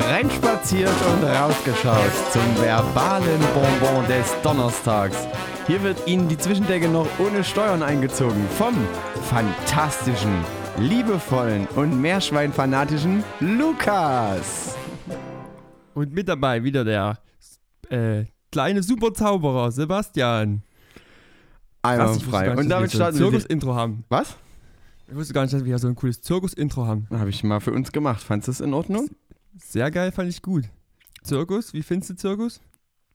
Reinspaziert und rausgeschaut zum verbalen Bonbon des Donnerstags. Hier wird Ihnen die Zwischendecke noch ohne Steuern eingezogen vom fantastischen, liebevollen und meerschweinfanatischen Lukas. Und mit dabei wieder der äh, kleine Superzauberer Sebastian. Gar nicht, Und damit starten wir. Zirkus-Intro haben. Was? Ich wusste gar nicht, dass wir hier so ein cooles Zirkus-Intro haben. Habe ich mal für uns gemacht. Fandest du es in Ordnung? Sehr geil, fand ich gut. Zirkus, wie findest du Zirkus?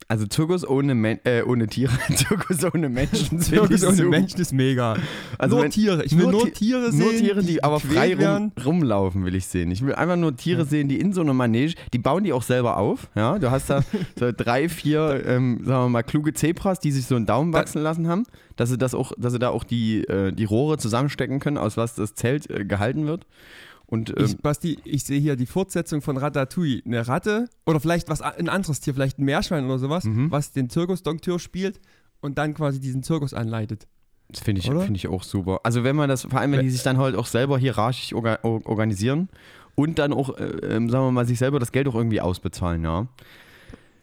Also Zirkus ohne, Men äh, ohne Tiere, Zirkus ohne Menschen. Zirkus ohne super. Menschen ist mega. Also nur wenn- Tiere. Ich will nur nur, Ti- Tiere sehen. Nur Tiere, die, aber frei rum, rumlaufen, will ich sehen. Ich will einfach nur Tiere sehen, die in so einer Manege, die bauen die auch selber auf. Ja, du hast da so drei, vier, ähm, sagen wir mal, kluge Zebras, die sich so einen Daumen Da- wachsen lassen haben, dass sie das auch, dass sie da auch die, äh, die Rohre zusammenstecken können, aus was das Zelt äh, gehalten wird. Und ähm, Ich, Basti, ich sehe hier die Fortsetzung von Ratatouille. Eine Ratte oder vielleicht was ein anderes Tier, vielleicht ein Meerschwein oder sowas, Mhm. was den Zirkusdonkteur spielt und dann quasi diesen Zirkus anleitet. das finde ich, oder? finde ich auch super. Also wenn man das, vor allem wenn die sich dann halt auch selber hierarchisch orga or- organisieren und dann auch, äh, ähm, sagen wir mal, sich selber das Geld auch irgendwie ausbezahlen, ja.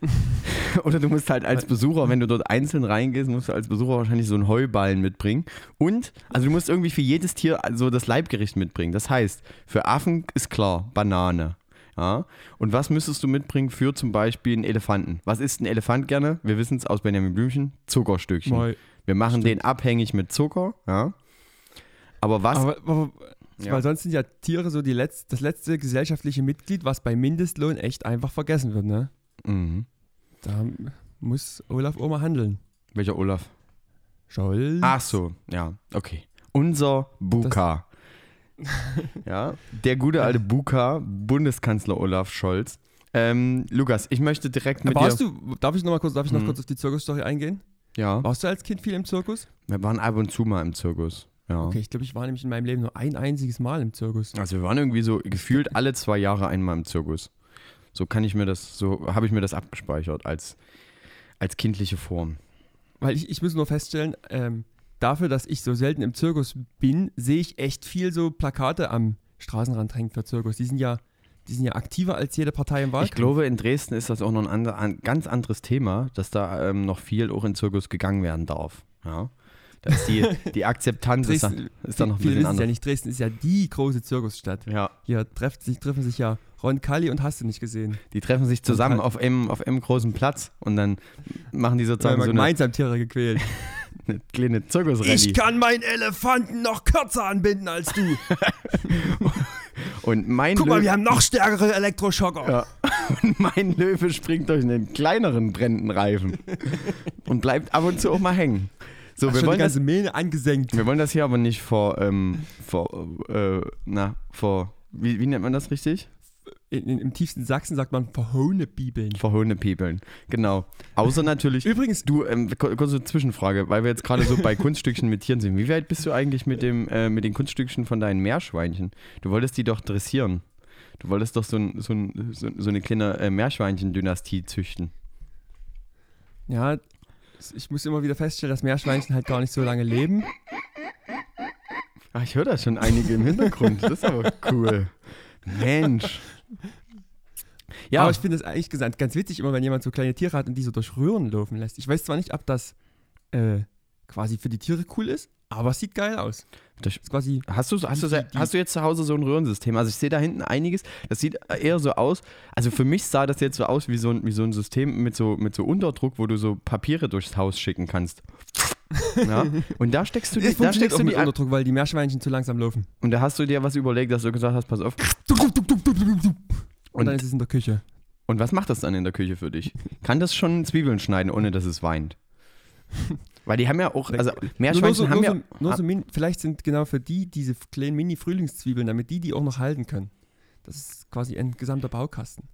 Oder du musst halt als Besucher, wenn du dort einzeln reingehst, musst du als Besucher wahrscheinlich so einen Heuballen mitbringen. Und, also du musst irgendwie für jedes Tier so das Leibgericht mitbringen. Das heißt, für Affen ist klar, Banane. Ja. Und was müsstest du mitbringen für zum Beispiel einen Elefanten? Was isst ein Elefant gerne? Wir wissen es aus Benjamin Blümchen, Zuckerstückchen. Mal. Wir machen Stimmt. den abhängig mit Zucker, ja. Aber was? Aber, aber Ja. weil sonst sind ja Tiere so die letz, das letzte gesellschaftliche Mitglied, was bei Mindestlohn echt einfach vergessen wird, ne? Mhm. Da muss Olaf Oma handeln. Welcher Olaf? Scholz. Ach so, ja, okay. Unser Buka. ja, der gute alte Buka, Bundeskanzler Olaf Scholz. Ähm, Lukas, ich möchte direkt mit Aber dir. du, darf ich noch mal kurz, darf ich noch Mhm. kurz auf die Zirkusstory eingehen? Ja, Warst du als Kind viel im Zirkus? wir waren ab und zu mal im Zirkus. Ja. Okay, ich glaube, ich war nämlich in meinem Leben nur ein einziges Mal im Zirkus. Also wir waren irgendwie so gefühlt alle zwei Jahre einmal im Zirkus. So kann ich mir das, so habe ich mir das abgespeichert als, als kindliche Form. Weil ich, ich muss nur feststellen, ähm, dafür, dass ich so selten im Zirkus bin, sehe ich echt viel so Plakate am Straßenrand hängen für Zirkus. Die sind ja, die sind ja aktiver als jede Partei im Wahlkampf. Ich glaube, in Dresden ist das auch noch ein, ander, ein ganz anderes Thema, dass da ähm, noch viel auch in Zirkus gegangen werden darf. Ja. Da ist die, die Akzeptanz ist da, Dresden, ist da noch ein bisschen wissen es ja anders. nicht, Dresden ist ja die große Zirkusstadt. Ja, Hier treffen sich, treffen sich ja Ron Kalli und hast du nicht gesehen. die treffen sich zusammen auf einem, auf einem großen Platz und dann machen die sozusagen haben so eine, gemeinsam Tiere gequält. eine kleine Zirkusrallye. kann meinen Elefanten noch kürzer anbinden als du. Und mein, Guck mal, Löwe, wir haben noch stärkere Elektroschocker. Ja. und mein Löwe springt durch einen kleineren brennenden Reifen und bleibt ab und zu auch mal hängen. So, Hast wir wollen das ganze Mähne angesenkt. Wir wollen das hier aber nicht vor, ähm, vor, äh, na, vor, wie, wie nennt man das richtig? In, in, Im tiefsten Sachsen sagt man verhohne Bibeln. Vor Hundepiepeln. Genau. Außer natürlich, Übrigens, du, ähm, kur- kurze Zwischenfrage, weil wir jetzt gerade so bei Kunststückchen mit Tieren sind. Wie weit bist du eigentlich mit, dem, äh, mit den Kunststückchen von deinen Meerschweinchen? Du wolltest die doch dressieren. Du wolltest doch so, ein, so, ein, so eine kleine äh, Meerschweinchen-Dynastie züchten. ja, ich muss immer wieder feststellen, dass Meerschweinchen halt gar nicht so lange leben. Ach, ich höre da schon einige im Hintergrund. Das ist aber cool. Mensch. Ja, Aber ich finde es eigentlich gesagt ganz witzig, immer wenn jemand so kleine Tiere hat und die so durch Röhren laufen lässt. Ich weiß zwar nicht, ob das äh, quasi für die Tiere cool ist, aber es sieht geil aus. Das- ist quasi Hast du, hast, du, hast du jetzt zu Hause so ein Röhrensystem? Also ich sehe da hinten einiges, das sieht eher so aus, also für mich sah das jetzt so aus wie so ein, wie so ein System mit so, mit so Unterdruck, wo du so Papiere durchs Haus schicken kannst. Ja? Und da steckst du die, da steckst du mit die Unterdruck, weil die Meerschweinchen zu langsam laufen. und da hast du dir was überlegt, dass du gesagt hast, pass auf. Und, Und, dann ist es in der Küche. und was macht das dann in der Küche für dich? Kann das schon Zwiebeln schneiden, ohne dass es weint? Weil die haben ja auch, also Meerschweinchen so, haben ja, nur so min, vielleicht sind genau für die diese kleinen Mini-Frühlingszwiebeln, damit die die auch noch halten können. Das ist quasi ein gesamter Baukasten.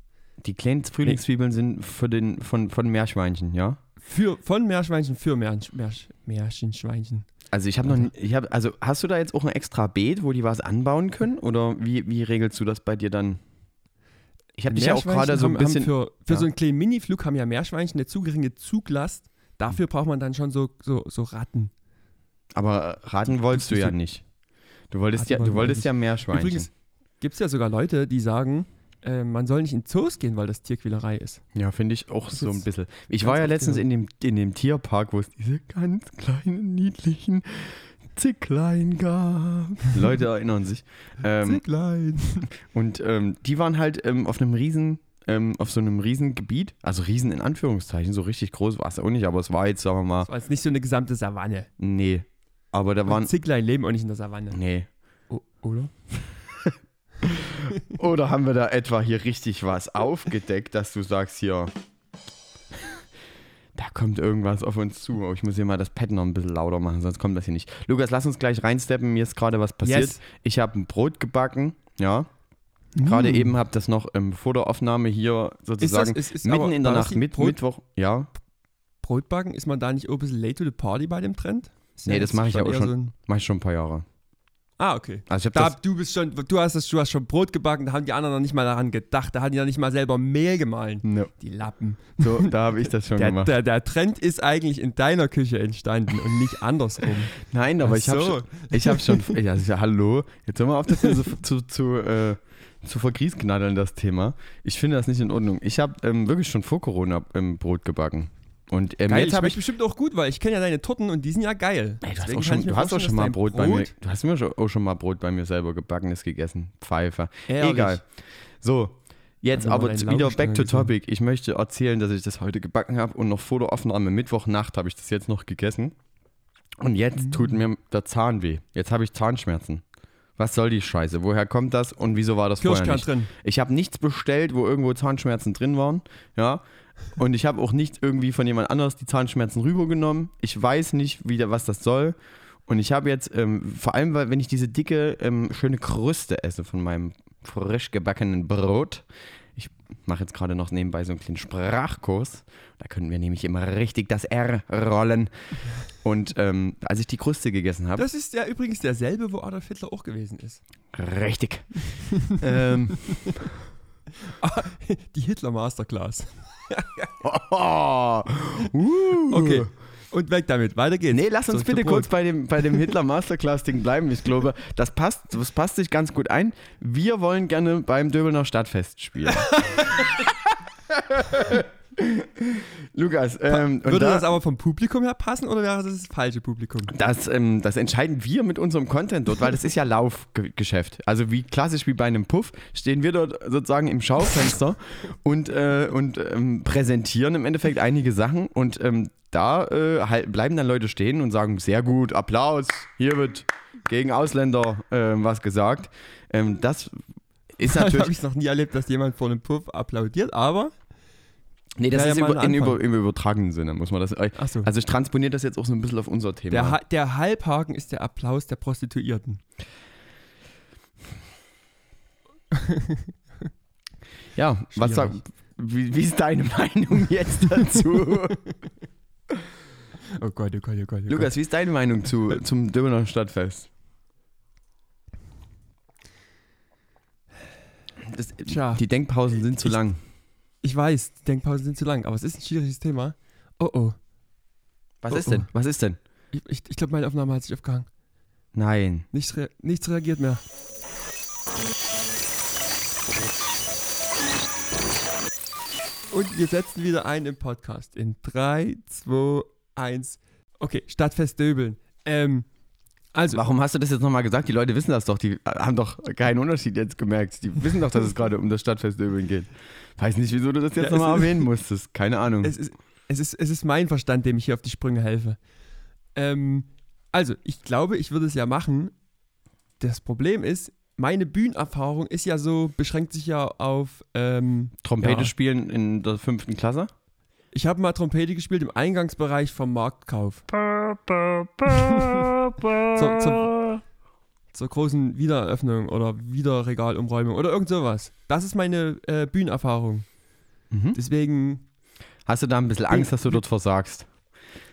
die kleinen Frühlingszwiebeln sind für den, von, von Meerschweinchen, ja? Für, von Meerschweinchen für Meersch, Meersch, Märchenschweinchen. Also ich habe noch, ich habe, also hast du da jetzt auch ein extra Beet, wo die was anbauen können, oder wie, wie regelst du das bei dir dann? Ich habe dich ja auch Meerschweinchen gerade so ein bisschen, für für ja. so einen kleinen Miniflug haben ja Meerschweinchen eine zu geringe Zuglast. Dafür braucht man dann schon so, so, so Ratten. aber raten wolltest du ja nicht. Du wolltest ja, du wolltest ja Meerschweinchen. Übrigens gibt es ja sogar Leute, die sagen, äh, man soll nicht in Zoos gehen, weil das Tierquälerei ist. Ja, finde ich auch Das so ein bisschen. Ich war ja letztens in dem, in dem Tierpark, wo es diese ganz kleinen, niedlichen Zicklein gab. Leute erinnern sich. Ähm, klein. und ähm, die waren halt ähm, auf einem riesen, ähm, auf so einem riesen Gebiet, also riesen in Anführungszeichen, so richtig groß war es auch nicht, aber es war jetzt, sagen wir mal, Das war jetzt nicht so eine gesamte Savanne. nee. Aber da Und waren, Zicklein leben auch nicht in der Savanne. nee. O oder? Oder haben wir da etwa hier richtig was aufgedeckt, dass du sagst, hier, da kommt irgendwas auf uns zu. Oh, ich muss hier mal das Pad noch ein bisschen lauter machen, sonst kommt das hier nicht. Lukas, lass uns gleich reinsteppen. Mir ist gerade was passiert. Yes. Ich habe ein Brot gebacken, ja. Gerade Mm. eben habe das noch ähm, vor der Aufnahme hier sozusagen ist- ist mitten aber- in der das Nacht, mit, Brot- Mittwoch, ja. Brotbacken, ist man da nicht auch ein bisschen late to the party bei dem Trend? Ist Nee, das mache ich ja auch schon. so ein- Mache ich schon ein paar Jahre. ah, okay. Also ich habe Da, das, du bist schon, du hast das, du hast schon Brot gebacken, da haben die anderen noch nicht mal daran gedacht, da haben die noch nicht mal selber Mehl gemahlen. no, Die Lappen. so, da habe ich das schon Der, gemacht. der, der Trend ist eigentlich in deiner Küche entstanden und nicht andersrum. Nein, aber Ach ich habe so. schon, ich habe schon, ja, ja, hallo, jetzt hör mal auf, das hier so zu, zu, äh, zu vergrießknaddeln, das Thema. Ich finde das nicht in Ordnung. Ich habe ähm, wirklich schon vor Corona ähm, Brot gebacken. Und ähm, Geil, jetzt ich habe schmeckt bestimmt auch gut, weil ich kenne ja deine Torten und die sind ja geil. Ey, du hast auch schon, ich mir du hast auch vorstellen, schon mal Brot, bei mir. Du hast mir auch schon mal Brot bei mir selber gebackenes gegessen. Pfeife. Ehrlich. Egal. So, jetzt mal aber wieder back to topic. Ich möchte erzählen, dass ich das heute gebacken habe und noch vor der Aufnahme Mittwochnacht habe ich das jetzt noch gegessen. Und jetzt Mhm. tut mir der Zahn weh. Jetzt habe ich Zahnschmerzen. Was soll die Scheiße? Woher kommt das und wieso war das vorher Kirschkern nicht? drin. Ich habe nichts bestellt, wo irgendwo Zahnschmerzen drin waren. Ja. Und ich habe auch nicht irgendwie von jemand anders die Zahnschmerzen rübergenommen. Ich weiß nicht, wie, was das soll. Und ich habe jetzt, ähm, vor allem, weil, wenn ich diese dicke, ähm, schöne Kruste esse von meinem frisch gebackenen Brot. Ich mache jetzt gerade noch nebenbei so einen kleinen Sprachkurs. Da können wir nämlich immer richtig das R rollen. Und ähm, als ich die Kruste gegessen habe, Das ist ja übrigens derselbe, wo Adolf Hitler auch gewesen ist. richtig. ähm, Die Hitler Masterclass. oh, uh. Okay. Und weg damit. Weiter geht's. Nee, lass uns Zurück bitte kurz bei dem, bei dem Hitler Masterclass-Ding bleiben. Ich glaube, das passt, das passt sich ganz gut ein. Wir wollen gerne beim Döbelner Stadtfest spielen. Lukas, ähm, Würde da, das aber vom Publikum her passen oder wäre das das falsche Publikum? das, ähm, das entscheiden wir mit unserem Content dort, weil das ist ja Laufgeschäft. Also wie klassisch wie bei einem Puff stehen wir dort sozusagen im Schaufenster und, äh, und ähm, präsentieren im Endeffekt einige Sachen und ähm, da äh, halt bleiben dann Leute stehen und sagen, sehr gut, Applaus, hier wird gegen Ausländer ähm, was gesagt. Ähm, das ist Dann habe natürlich, ich noch nie erlebt, dass jemand vor einem Puff applaudiert, aber. Nee, das Wäre ist ja mal über, im übertragenen Sinne, muss man das, Achso. also ich transponiere das jetzt auch so ein bisschen auf unser Thema. Der, Ha- der Halbhaken ist der Applaus der Prostituierten. Ja, was sag, wie, wie ist deine Meinung jetzt dazu? Oh Gott, oh Gott, oh Gott. Oh Lukas, wie ist deine Meinung zu, zum Döbener Stadtfest? Das, Tja. die Denkpausen sind zu Ich- lang. Gott. Ich weiß, die Denkpausen sind zu lang, aber es ist ein schwieriges Thema. Oh oh. Was Oh, ist denn? Was ist denn? Ich, ich, ich glaube, meine Aufnahme hat sich aufgehangen. Nein. Nichts, rea nichts reagiert mehr. Und wir setzen wieder ein im Podcast. In 3, 2, 1. Okay, Stadtfest Döbeln. Ähm, also, Warum hast du das jetzt nochmal gesagt? Die Leute wissen das doch. Die haben doch keinen Unterschied jetzt gemerkt. Die wissen doch, dass es gerade um das Stadtfest Döbeln geht. Weiß nicht, wieso du das jetzt Ja, nochmal erwähnen musstest. Keine Ahnung. es ist, es, ist, es ist mein Verstand, dem ich hier auf die Sprünge helfe. Ähm, also, ich glaube, ich würde es ja machen. Das Problem ist, meine Bühnenerfahrung ist ja so, beschränkt sich ja auf ähm, Trompete ja. spielen in der fünften Klasse? Ich habe mal Trompete gespielt im Eingangsbereich vom Marktkauf. Zur, zur, zur großen Wiedereröffnung oder Wiederregalumräumung oder irgend sowas. Das ist meine äh, Bühnenerfahrung. Mhm. Deswegen, Hast du da ein bisschen Angst, dass du dort versagst?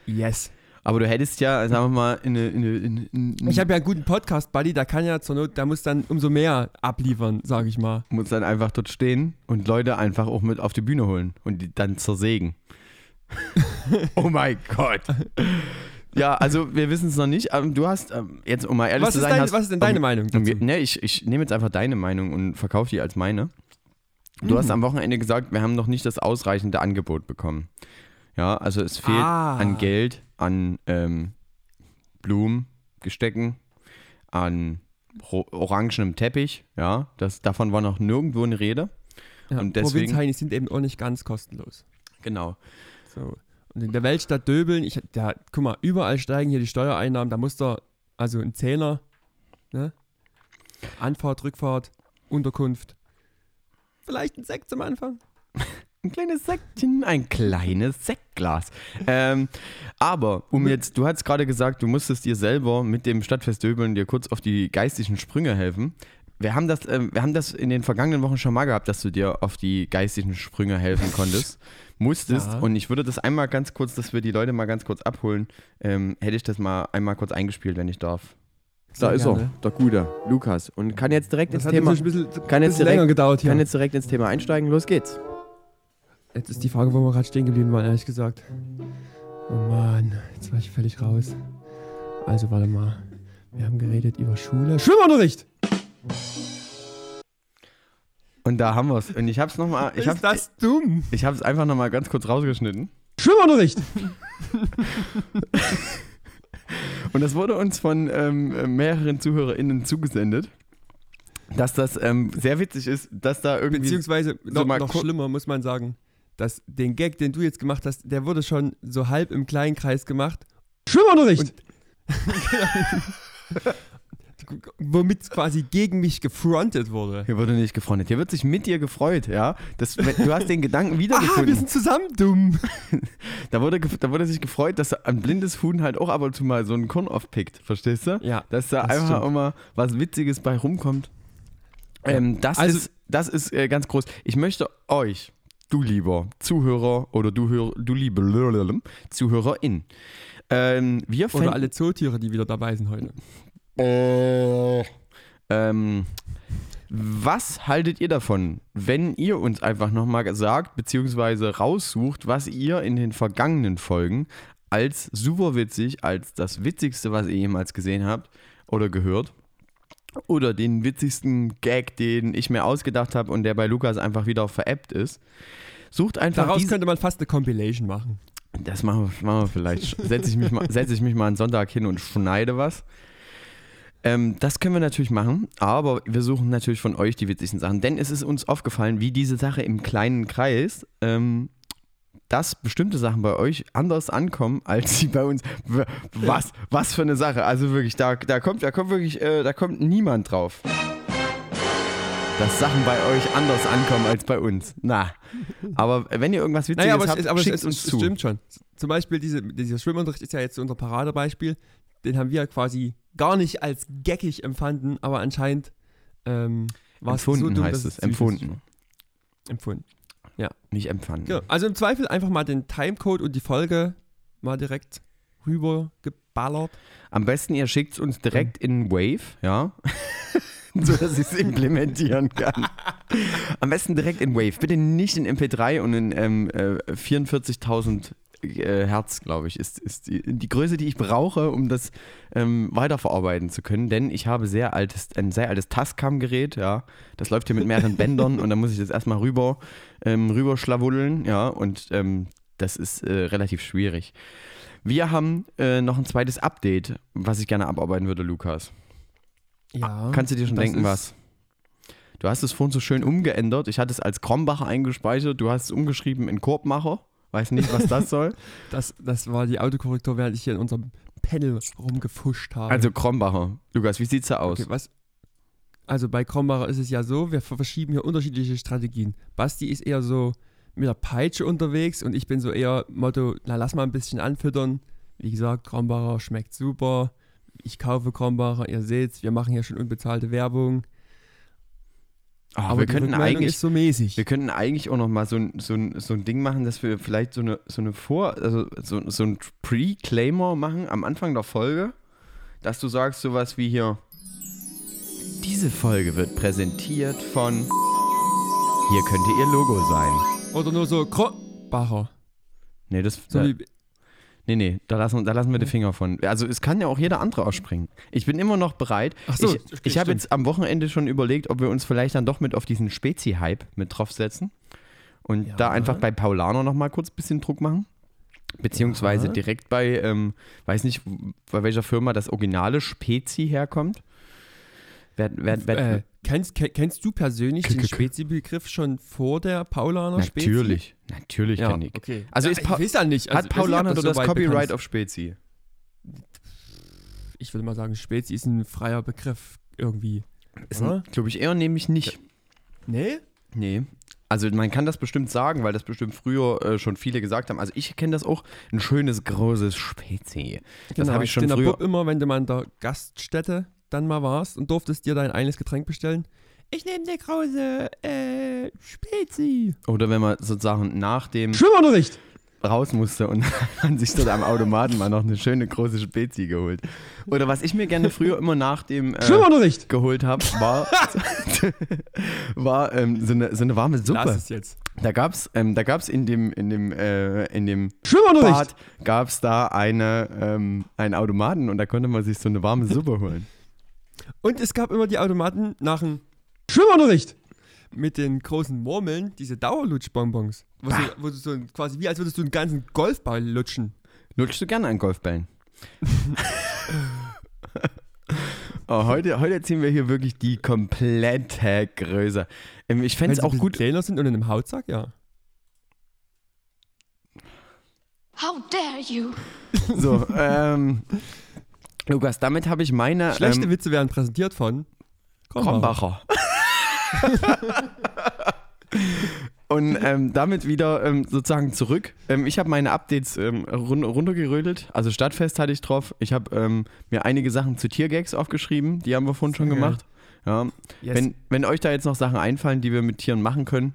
yes. Aber du hättest ja, sagen wir mal, in eine. In eine in, in, Ich habe ja einen guten Podcast-Buddy, der kann ja zur Not, der muss dann umso mehr abliefern, sage ich mal. muss dann einfach dort stehen und Leute einfach auch mit auf die Bühne holen und die dann zersägen. oh mein Gott. Ja, also wir wissen es noch nicht. du hast, ähm, jetzt um mal ehrlich Was zu sein, dein, hast, was ist denn deine um, Meinung dazu? ne, ich, ich nehme jetzt einfach deine Meinung und verkaufe die als meine. Du Mhm. hast am Wochenende gesagt, wir haben noch nicht das ausreichende Angebot bekommen. Ja, also es fehlt Ah. an Geld, an ähm, Blumen, Gestecken, an orangenem Teppich. Ja, das, davon war noch nirgendwo eine Rede. Ja, Und deswegen- Provinzheinis sind eben auch nicht ganz kostenlos. Genau. So. Und in der Weltstadt Döbeln, ich, ja, guck mal, überall steigen hier die Steuereinnahmen, da muss da, also ein Zehner, ne? Anfahrt, Rückfahrt, Unterkunft. Vielleicht ein Sekt zum Anfang. Ein kleines Säckchen, ein kleines Sektglas. Ähm, aber, um jetzt, du hast gerade gesagt, du musstest dir selber mit dem Stadtfest Döbeln dir kurz auf die geistigen Sprünge helfen. Wir haben, das, ähm, wir haben das in den vergangenen Wochen schon mal gehabt, dass du dir auf die geistigen Sprünge helfen konntest, musstest. Ja. Und ich würde das einmal ganz kurz, dass wir die Leute mal ganz kurz abholen, ähm, hätte ich das mal einmal kurz eingespielt, wenn ich darf. Da Sehr ist gerne. er, der Gute, Lukas. Und kann jetzt direkt Das ins Thema, bisschen, kann jetzt direkt- länger gedauert hier. kann jetzt direkt ins Thema einsteigen. Los geht's. Jetzt ist die Frage, wo wir gerade stehen geblieben waren, ehrlich gesagt. Oh Mann, jetzt war ich völlig raus. Also, warte mal. Wir haben geredet über Schule. Schwimmunterricht! Und da haben wir es. Und ich habe es nochmal, ich habe das dumm? ich es einfach nochmal ganz kurz rausgeschnitten. Schwimmunterricht! Und das wurde uns von ähm, mehreren ZuhörerInnen zugesendet, dass das ähm, sehr witzig ist, dass da irgendwie. Beziehungsweise noch, mal noch kur- schlimmer, muss man sagen. Dass den Gag, den du jetzt gemacht hast, der wurde schon so halb im kleinen Kreis gemacht. Schwimmunterricht! Womit quasi gegen mich gefrontet wurde. Hier wurde nicht gefreundet. Hier wird sich mit dir gefreut, ja. Das, du hast den Gedanken Ah, wir wiedergefunden. sind zusammen dumm. da, wurde, da wurde sich gefreut, dass ein blindes Huhn halt auch ab und zu mal so einen Korn aufpickt. Verstehst du? Ja, Dass da Das einfach stimmt. immer was Witziges bei rumkommt. Ähm, das Also- ist, das ist äh, ganz groß. Ich möchte euch, du lieber Zuhörer oder du, hör, du liebe Zuhörerin, ähm, wir Oder fänden- alle Zootiere, die wieder dabei sind heute. Ähm, was haltet ihr davon, wenn ihr uns einfach nochmal sagt, beziehungsweise raussucht, was ihr in den vergangenen Folgen als super witzig, als das witzigste, was ihr jemals gesehen habt oder gehört, oder den witzigsten Gag, den ich mir ausgedacht habe und der bei Lukas einfach wieder veräppt ist. Sucht einfach Daraus könnte man fast eine Compilation machen. das machen wir, machen wir vielleicht. Setze ich, mich mal- setze ich mich mal einen Sonntag hin und schneide was. Ähm, das können wir natürlich machen, aber wir suchen natürlich von euch die witzigsten Sachen, denn es ist uns aufgefallen, wie diese Sache im kleinen Kreis, ähm, dass bestimmte Sachen bei euch anders ankommen, als sie bei uns. Was, was für eine Sache. Also wirklich, da, da kommt, da kommt wirklich, äh, da kommt niemand drauf. Dass Sachen bei euch anders ankommen als bei uns. Na. Aber wenn ihr irgendwas Witziges Naja, aber, es, habt, ist, aber es, schickt es, uns es zu. stimmt schon. Zum Beispiel diese, dieser Schwimmunterricht ist ja jetzt unser Paradebeispiel. Den haben wir quasi gar nicht als geckig empfanden, aber anscheinend ähm, war es so Empfunden dumm, heißt es. Empfunden. Empfunden. Nicht empfanden. Genau. Also im Zweifel einfach mal den Timecode und die Folge mal direkt rübergeballert. Am besten ihr schickt es uns direkt in Wave, ja. so dass ich es implementieren kann. Am besten direkt in Wave. Bitte nicht in MP3 und in ähm, äh, 44.000 äh, Hertz, glaube ich, ist, ist die, die Größe, die ich brauche, um das ähm, weiterverarbeiten zu können. Denn ich habe sehr altes, ein sehr altes Tascam-Gerät, ja. Das läuft hier mit mehreren Bändern und da muss ich das erstmal rüber, ähm, rüber schlawuddeln, ja. Und ähm, das ist äh, relativ schwierig. Wir haben äh, noch ein zweites Update, was ich gerne abarbeiten würde, Lukas. Ja. Kannst du dir schon denken, was? Du hast es vorhin so schön umgeändert. Ich hatte es als Krombacher eingespeichert. Du hast es umgeschrieben in Korbmacher. Weiß nicht, was das soll. Das, das war die Autokorrektur, während ich hier in unserem Panel rumgefuscht habe. Also Krombacher. Lukas, wie sieht's da aus? Okay, was? Also bei Krombacher ist es ja so, wir verschieben hier unterschiedliche Strategien. Basti ist eher so mit der Peitsche unterwegs und ich bin so eher Motto, na lass mal ein bisschen anfüttern. Wie gesagt, Krombacher schmeckt super. Ich kaufe Krombacher, ihr seht's, wir machen hier schon unbezahlte Werbung. Ah, aber wir könnten eigentlich, so mäßig. wir könnten eigentlich auch noch mal so ein, so ein, so ein Ding machen, dass wir vielleicht so eine, so eine Vor-, also so, so ein Pre-Claimer machen am Anfang der Folge, dass du sagst sowas wie hier, diese Folge wird präsentiert von, hier könnte ihr Logo sein. Oder nur so Krombacher. Nee, das, So wie, Nee, nee, da lassen, da lassen wir die Finger von. Also es kann ja auch jeder andere ausspringen. Ich bin immer noch bereit. Ach so, ich ich habe jetzt am Wochenende schon überlegt, ob wir uns vielleicht dann doch mit auf diesen Spezi-Hype mit draufsetzen und Ja. da einfach bei Paulaner noch mal kurz ein bisschen Druck machen. Beziehungsweise Ja. direkt bei, ähm, weiß nicht, bei welcher Firma das originale Spezi herkommt. Wer, wer, wer, Äh, kennst, ke- kennst du persönlich K- den Spezi-Begriff schon vor der Paulaner Spezi? natürlich, natürlich Ja, ich. okay. Also ist Pa- ich weiß ja nicht. Also, Hat Paulaner das das, so weit Copyright bekannt auf Spezi? Ich würde mal sagen, Spezi ist ein freier Begriff irgendwie. Glaube ich, eher nämlich nicht. Nee? Nee. Also man kann das bestimmt sagen, weil das bestimmt früher äh, schon viele gesagt haben. Also ich kenne das auch, ein schönes, großes Spezi. Das habe ich schon früher. Bub immer, wenn du mal in der Gaststätte dann mal warst und durftest dir dein eigenes Getränk bestellen. Ich nehme eine große äh, Spezi. Oder wenn man sozusagen nach dem Schwimmunterricht. raus musste und man sich dort am Automaten mal noch eine schöne große Spezi geholt. Oder was ich mir gerne früher immer nach dem äh, Schwimmunterricht. geholt habe, war, war ähm, so, eine, so eine warme Lass Suppe. es jetzt. Da gab's, ähm, da gab's in dem, in dem, äh, in dem Schwimmunterricht. Bad gab's da eine, ähm, einen Automaten und da konnte man sich so eine warme Suppe holen. Und es gab immer die Automaten nach dem Schwimmunterricht. mit den großen Murmeln, diese Dauerlutschbonbons. Wo, du, wo du so quasi wie als würdest du einen ganzen Golfball lutschen. Lutschst du gerne an Golfbällen? oh, heute, heute ziehen wir hier wirklich die komplette Größe. Ähm, ich fände es auch gut. kleiner sind und in einem Hautsack, ja. How dare you? So, ähm, Lukas, damit habe ich meine Schlechte ähm, Witze werden präsentiert von Krombacher. Und ähm, damit wieder ähm, sozusagen zurück. Ähm, ich habe meine Updates ähm, run runtergerödelt. Also Stadtfest hatte ich drauf. Ich habe ähm, mir einige Sachen zu Tiergags aufgeschrieben. Die haben wir vorhin schon gemacht. Ja. Yes. Wenn, wenn euch da jetzt noch Sachen einfallen, die wir mit Tieren machen können,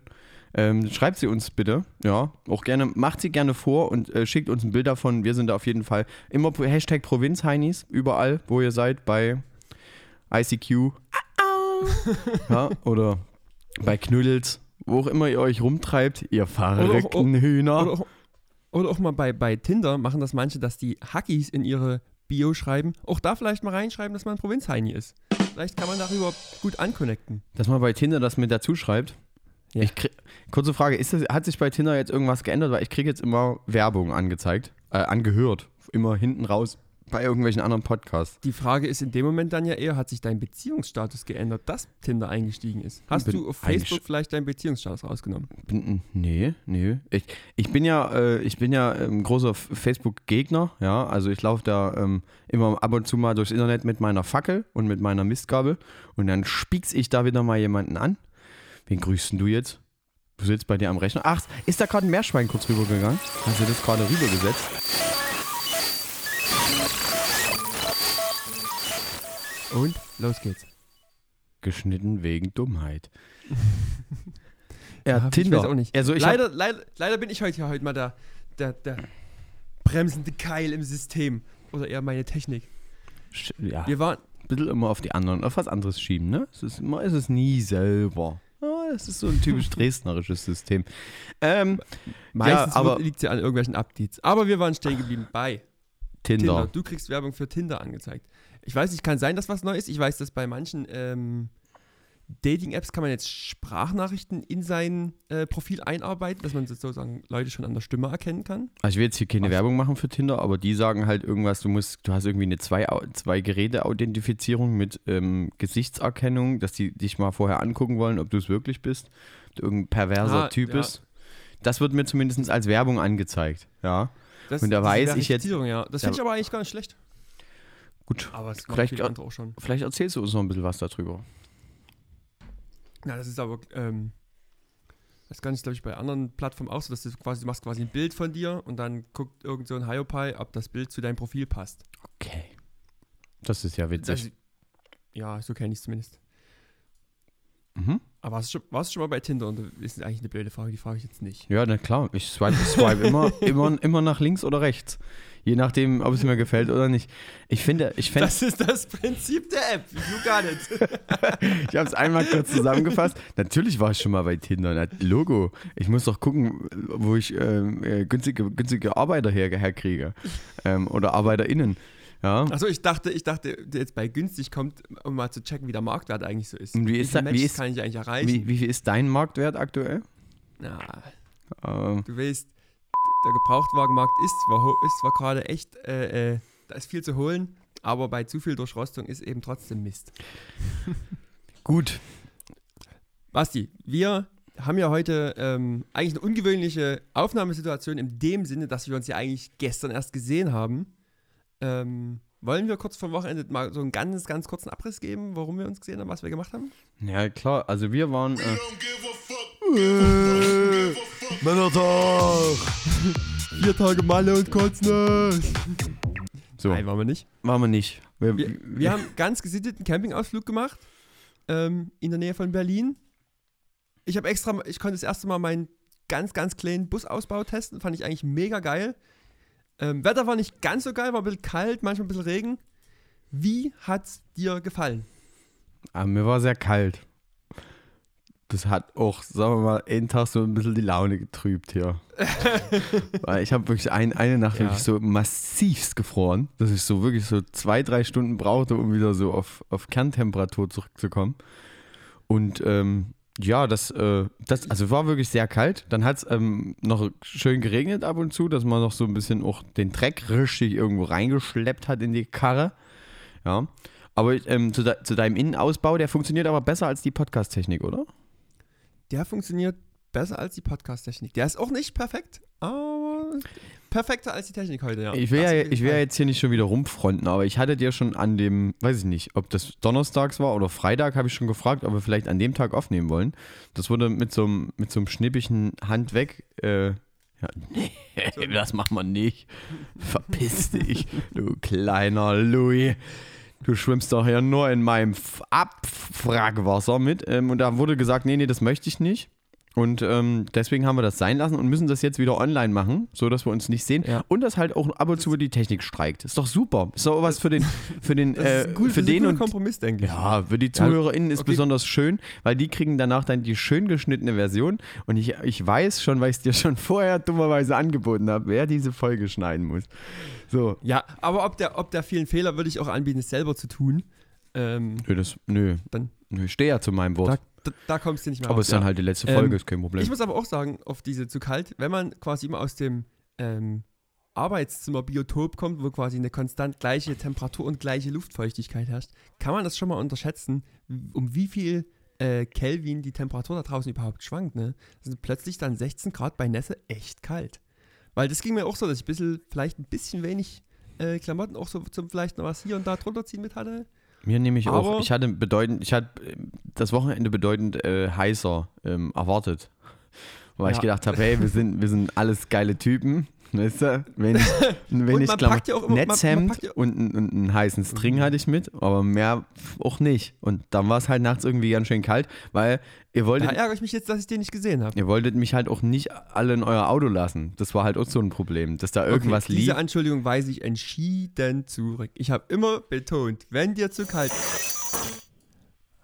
ähm, schreibt sie uns bitte. Ja, auch gerne, macht sie gerne vor und äh, schickt uns ein Bild davon. Wir sind da auf jeden Fall immer Hashtag Provinzheinis, überall, wo ihr seid, bei ICQ. ja, oder bei Knuddels, wo auch immer ihr euch rumtreibt, ihr verrückten Hühner. Oder auch, oder auch mal bei, bei Tinder machen das manche, dass die Hackies in ihre Bio schreiben. Auch da vielleicht mal reinschreiben, dass man Provinzheini ist. Vielleicht kann man darüber gut anconnecten. Dass man bei Tinder das mit dazu schreibt. Ja. Ich krieg, kurze Frage, ist das, hat sich bei Tinder jetzt irgendwas geändert? Weil ich kriege jetzt immer Werbung angezeigt, äh, angehört. Immer hinten raus bei irgendwelchen anderen Podcasts. Die Frage ist in dem Moment dann ja eher, hat sich dein Beziehungsstatus geändert, dass Tinder eingestiegen ist? Hast Bin du auf Facebook vielleicht deinen Beziehungsstatus rausgenommen? Bin, nee, nee. Ich, ich bin ja, äh, ich bin ja ein großer F- Facebook-Gegner, ja. Also ich laufe da ähm, immer ab und zu mal durchs Internet mit meiner Fackel und mit meiner Mistgabel und dann spieg's ich da wieder mal jemanden an. Wen grüßt du jetzt? Du sitzt bei dir am Rechner. Ach, ist da gerade ein Meerschwein kurz rübergegangen? Hast du das gerade rübergesetzt? Und los geht's. Geschnitten wegen Dummheit. ja, Ja, Tinder. Ich weiß auch nicht. Also ich hab- leider, leider, leider bin ich heute ja heute mal der, der, der bremsende Keil im System. Oder eher meine Technik. Ja, Wir waren, ein bisschen immer auf die anderen, auf was anderes schieben, ne? Es ist immer, es ist nie selber. Ja, es ist so ein typisch dresdnerisches System. Ähm, meistens aber- liegt es ja an irgendwelchen Updates. Aber wir waren stehen geblieben bei Tinder. Tinder. Du kriegst Werbung für Tinder angezeigt. Ich weiß nicht, kann sein, dass was neu ist. Ich weiß, dass bei manchen ähm, Dating-Apps kann man jetzt Sprachnachrichten in sein äh, Profil einarbeiten, dass man sozusagen Leute schon an der Stimme erkennen kann. Also ich will jetzt hier keine Was? Werbung machen für Tinder, aber die sagen halt irgendwas, du musst, du hast irgendwie eine zwei, zwei Geräte-Authentifizierung mit ähm, Gesichtserkennung, dass die dich mal vorher angucken wollen, ob du es wirklich bist, ob du irgendein perverser Ah, Typ ja. bist. Das wird mir zumindest als Werbung angezeigt, ja. Das, Und da weiß ich jetzt- Ja. Das finde ich aber eigentlich gar nicht schlecht. Gut, Aber Vielleicht vielleicht erzählst du uns noch ein bisschen was darüber. Ja, das ist aber, ähm, das kann ich glaube ich bei anderen Plattformen auch so, dass du quasi, du machst quasi ein Bild von dir und dann guckt irgend so ein Hiopai, ob das Bild zu deinem Profil passt. Okay. Das ist ja witzig. Das, ja, so kenne ich es zumindest. Mhm. Aber warst du, schon, warst du schon mal bei Tinder? Und das ist eigentlich eine blöde Frage, die frage ich jetzt nicht. Ja, na klar. Ich swipe, swipe immer, immer, immer nach links oder rechts. Je nachdem, ob es mir gefällt oder nicht. Ich finde, ich fände, Das ist das Prinzip der App. You got it. ich habe es einmal kurz zusammengefasst. Natürlich war ich schon mal bei Tinder. Na, Logo. Ich muss doch gucken, wo ich ähm, äh, günstige, günstige Arbeiter her, herkriege. Ähm, oder ArbeiterInnen. Ja. Achso, ich dachte, ich dachte, jetzt bei günstig kommt, um mal zu checken, wie der Marktwert eigentlich so ist. Und wie ist viele da- wie ist- kann ich eigentlich erreichen? Wie, wie viel ist dein Marktwert aktuell? Na, Ähm, du weißt, der Gebrauchtwagenmarkt ist zwar, ist zwar gerade echt, äh, äh, da ist viel zu holen, aber bei zu viel Durchrostung ist eben trotzdem Mist. gut. Basti, wir haben ja heute ähm, eigentlich eine ungewöhnliche Aufnahmesituation in dem Sinne, dass wir uns ja eigentlich gestern erst gesehen haben. Ähm, wollen wir kurz vom Wochenende mal so einen ganz, ganz kurzen Abriss geben, warum wir uns gesehen haben, was wir gemacht haben? Ja, klar. Also wir waren. Äh, äh, Männertag! Vier Tage Malle und Kotznuss. So, Nein, waren wir nicht. waren wir nicht. Wir, Wir, wir haben ganz gesitteten Campingausflug gemacht ähm, in der Nähe von Berlin. Ich habe extra, ich konnte das erste Mal meinen ganz, ganz kleinen Busausbau testen. Fand ich eigentlich mega geil. Ähm, Wetter war nicht ganz so geil, war ein bisschen kalt, manchmal ein bisschen Regen. Wie hat's dir gefallen? Aber mir war sehr kalt. Das hat auch, sagen wir mal, einen Tag so ein bisschen die Laune getrübt hier. Weil ich habe wirklich ein, eine Nacht Ja. wirklich so massivst gefroren, dass ich so wirklich so zwei, drei Stunden brauchte, um wieder so auf, auf Kerntemperatur zurückzukommen. Und ähm, ja, das, äh, das also war wirklich sehr kalt. Dann hat es ähm, noch schön geregnet ab und zu, dass man noch so ein bisschen auch den Dreck richtig irgendwo reingeschleppt hat in die Karre. Ja. Aber ähm, zu, de zu deinem Innenausbau, der funktioniert aber besser als die Podcast-Technik, oder? Der funktioniert besser als die Podcast-Technik. Der ist auch nicht perfekt, aber perfekter als die Technik heute, ja. Ich will, ja, ich will ja jetzt hier nicht schon wieder rumfronten, aber ich hatte dir schon an dem, weiß ich nicht, ob das donnerstags war oder Freitag, habe ich schon gefragt, ob wir vielleicht an dem Tag aufnehmen wollen. Das wurde mit so einem, mit so einem schnippigen Hand weg. Äh, ja, nee, das macht man nicht. Verpiss dich, du kleiner Louis. Du schwimmst doch ja nur in meinem Abwrackwasser mit. Ähm, und da wurde gesagt, nee, nee, das möchte ich nicht. Und ähm, deswegen haben wir das sein lassen und müssen das jetzt wieder online machen, so dass wir uns nicht sehen. Ja. Und dass halt auch ab und zu die Technik streikt. Ist doch super. Ist doch was für den, für den, äh, gut, für den und Kompromiss, denke ich. ja, für die ZuhörerInnen ist okay. besonders schön, weil die kriegen danach dann die schön geschnittene Version. Und ich, ich weiß schon, weil ich es dir schon vorher dummerweise angeboten habe, wer diese Folge schneiden muss. So. Ja, aber ob der, ob der vielen Fehler würde ich auch anbieten, es selber zu tun. Ähm, Nö, das, nö. Dann- nö, ich stehe ja zu meinem Wort. da, da kommst du nicht mehr Aber raus, es ist dann ja. halt die letzte Ähm, Folge, ist kein Problem. Ich muss aber auch sagen, auf diese zu kalt, wenn man quasi immer aus dem ähm, Arbeitszimmer-Biotop kommt, wo quasi eine konstant gleiche Temperatur und gleiche Luftfeuchtigkeit herrscht, kann man das schon mal unterschätzen, um wie viel äh, Kelvin die Temperatur da draußen überhaupt schwankt. Ne? Das sind plötzlich dann 16 Grad bei Nässe echt kalt. Weil das ging mir auch so, dass ich ein bisschen, vielleicht ein bisschen wenig äh, Klamotten auch so zum vielleicht noch was hier und da drunter ziehen mit hatte. Mir nehme ich auch. Ich hatte bedeutend, ich hatte das Wochenende bedeutend äh, heißer ähm, erwartet. Weil ich Ja. gedacht habe, hey, wir sind, wir sind alles geile Typen. Weißt du? Wenn ich, wenn Und ich packt ja immer- man- man Netzhemd ja- und, einen- und einen heißen String hatte ich mit, aber mehr auch nicht. Und dann war es halt nachts irgendwie ganz schön kalt, weil ihr Da wolltet, ärgere ich mich jetzt, dass ich den nicht gesehen habe. ihr wolltet mich halt auch nicht alle in euer Auto lassen. Das war halt auch so ein Problem, dass da irgendwas okay, lief. Diese Anschuldigung weise ich entschieden zurück. Ich habe immer betont, wenn dir zu kalt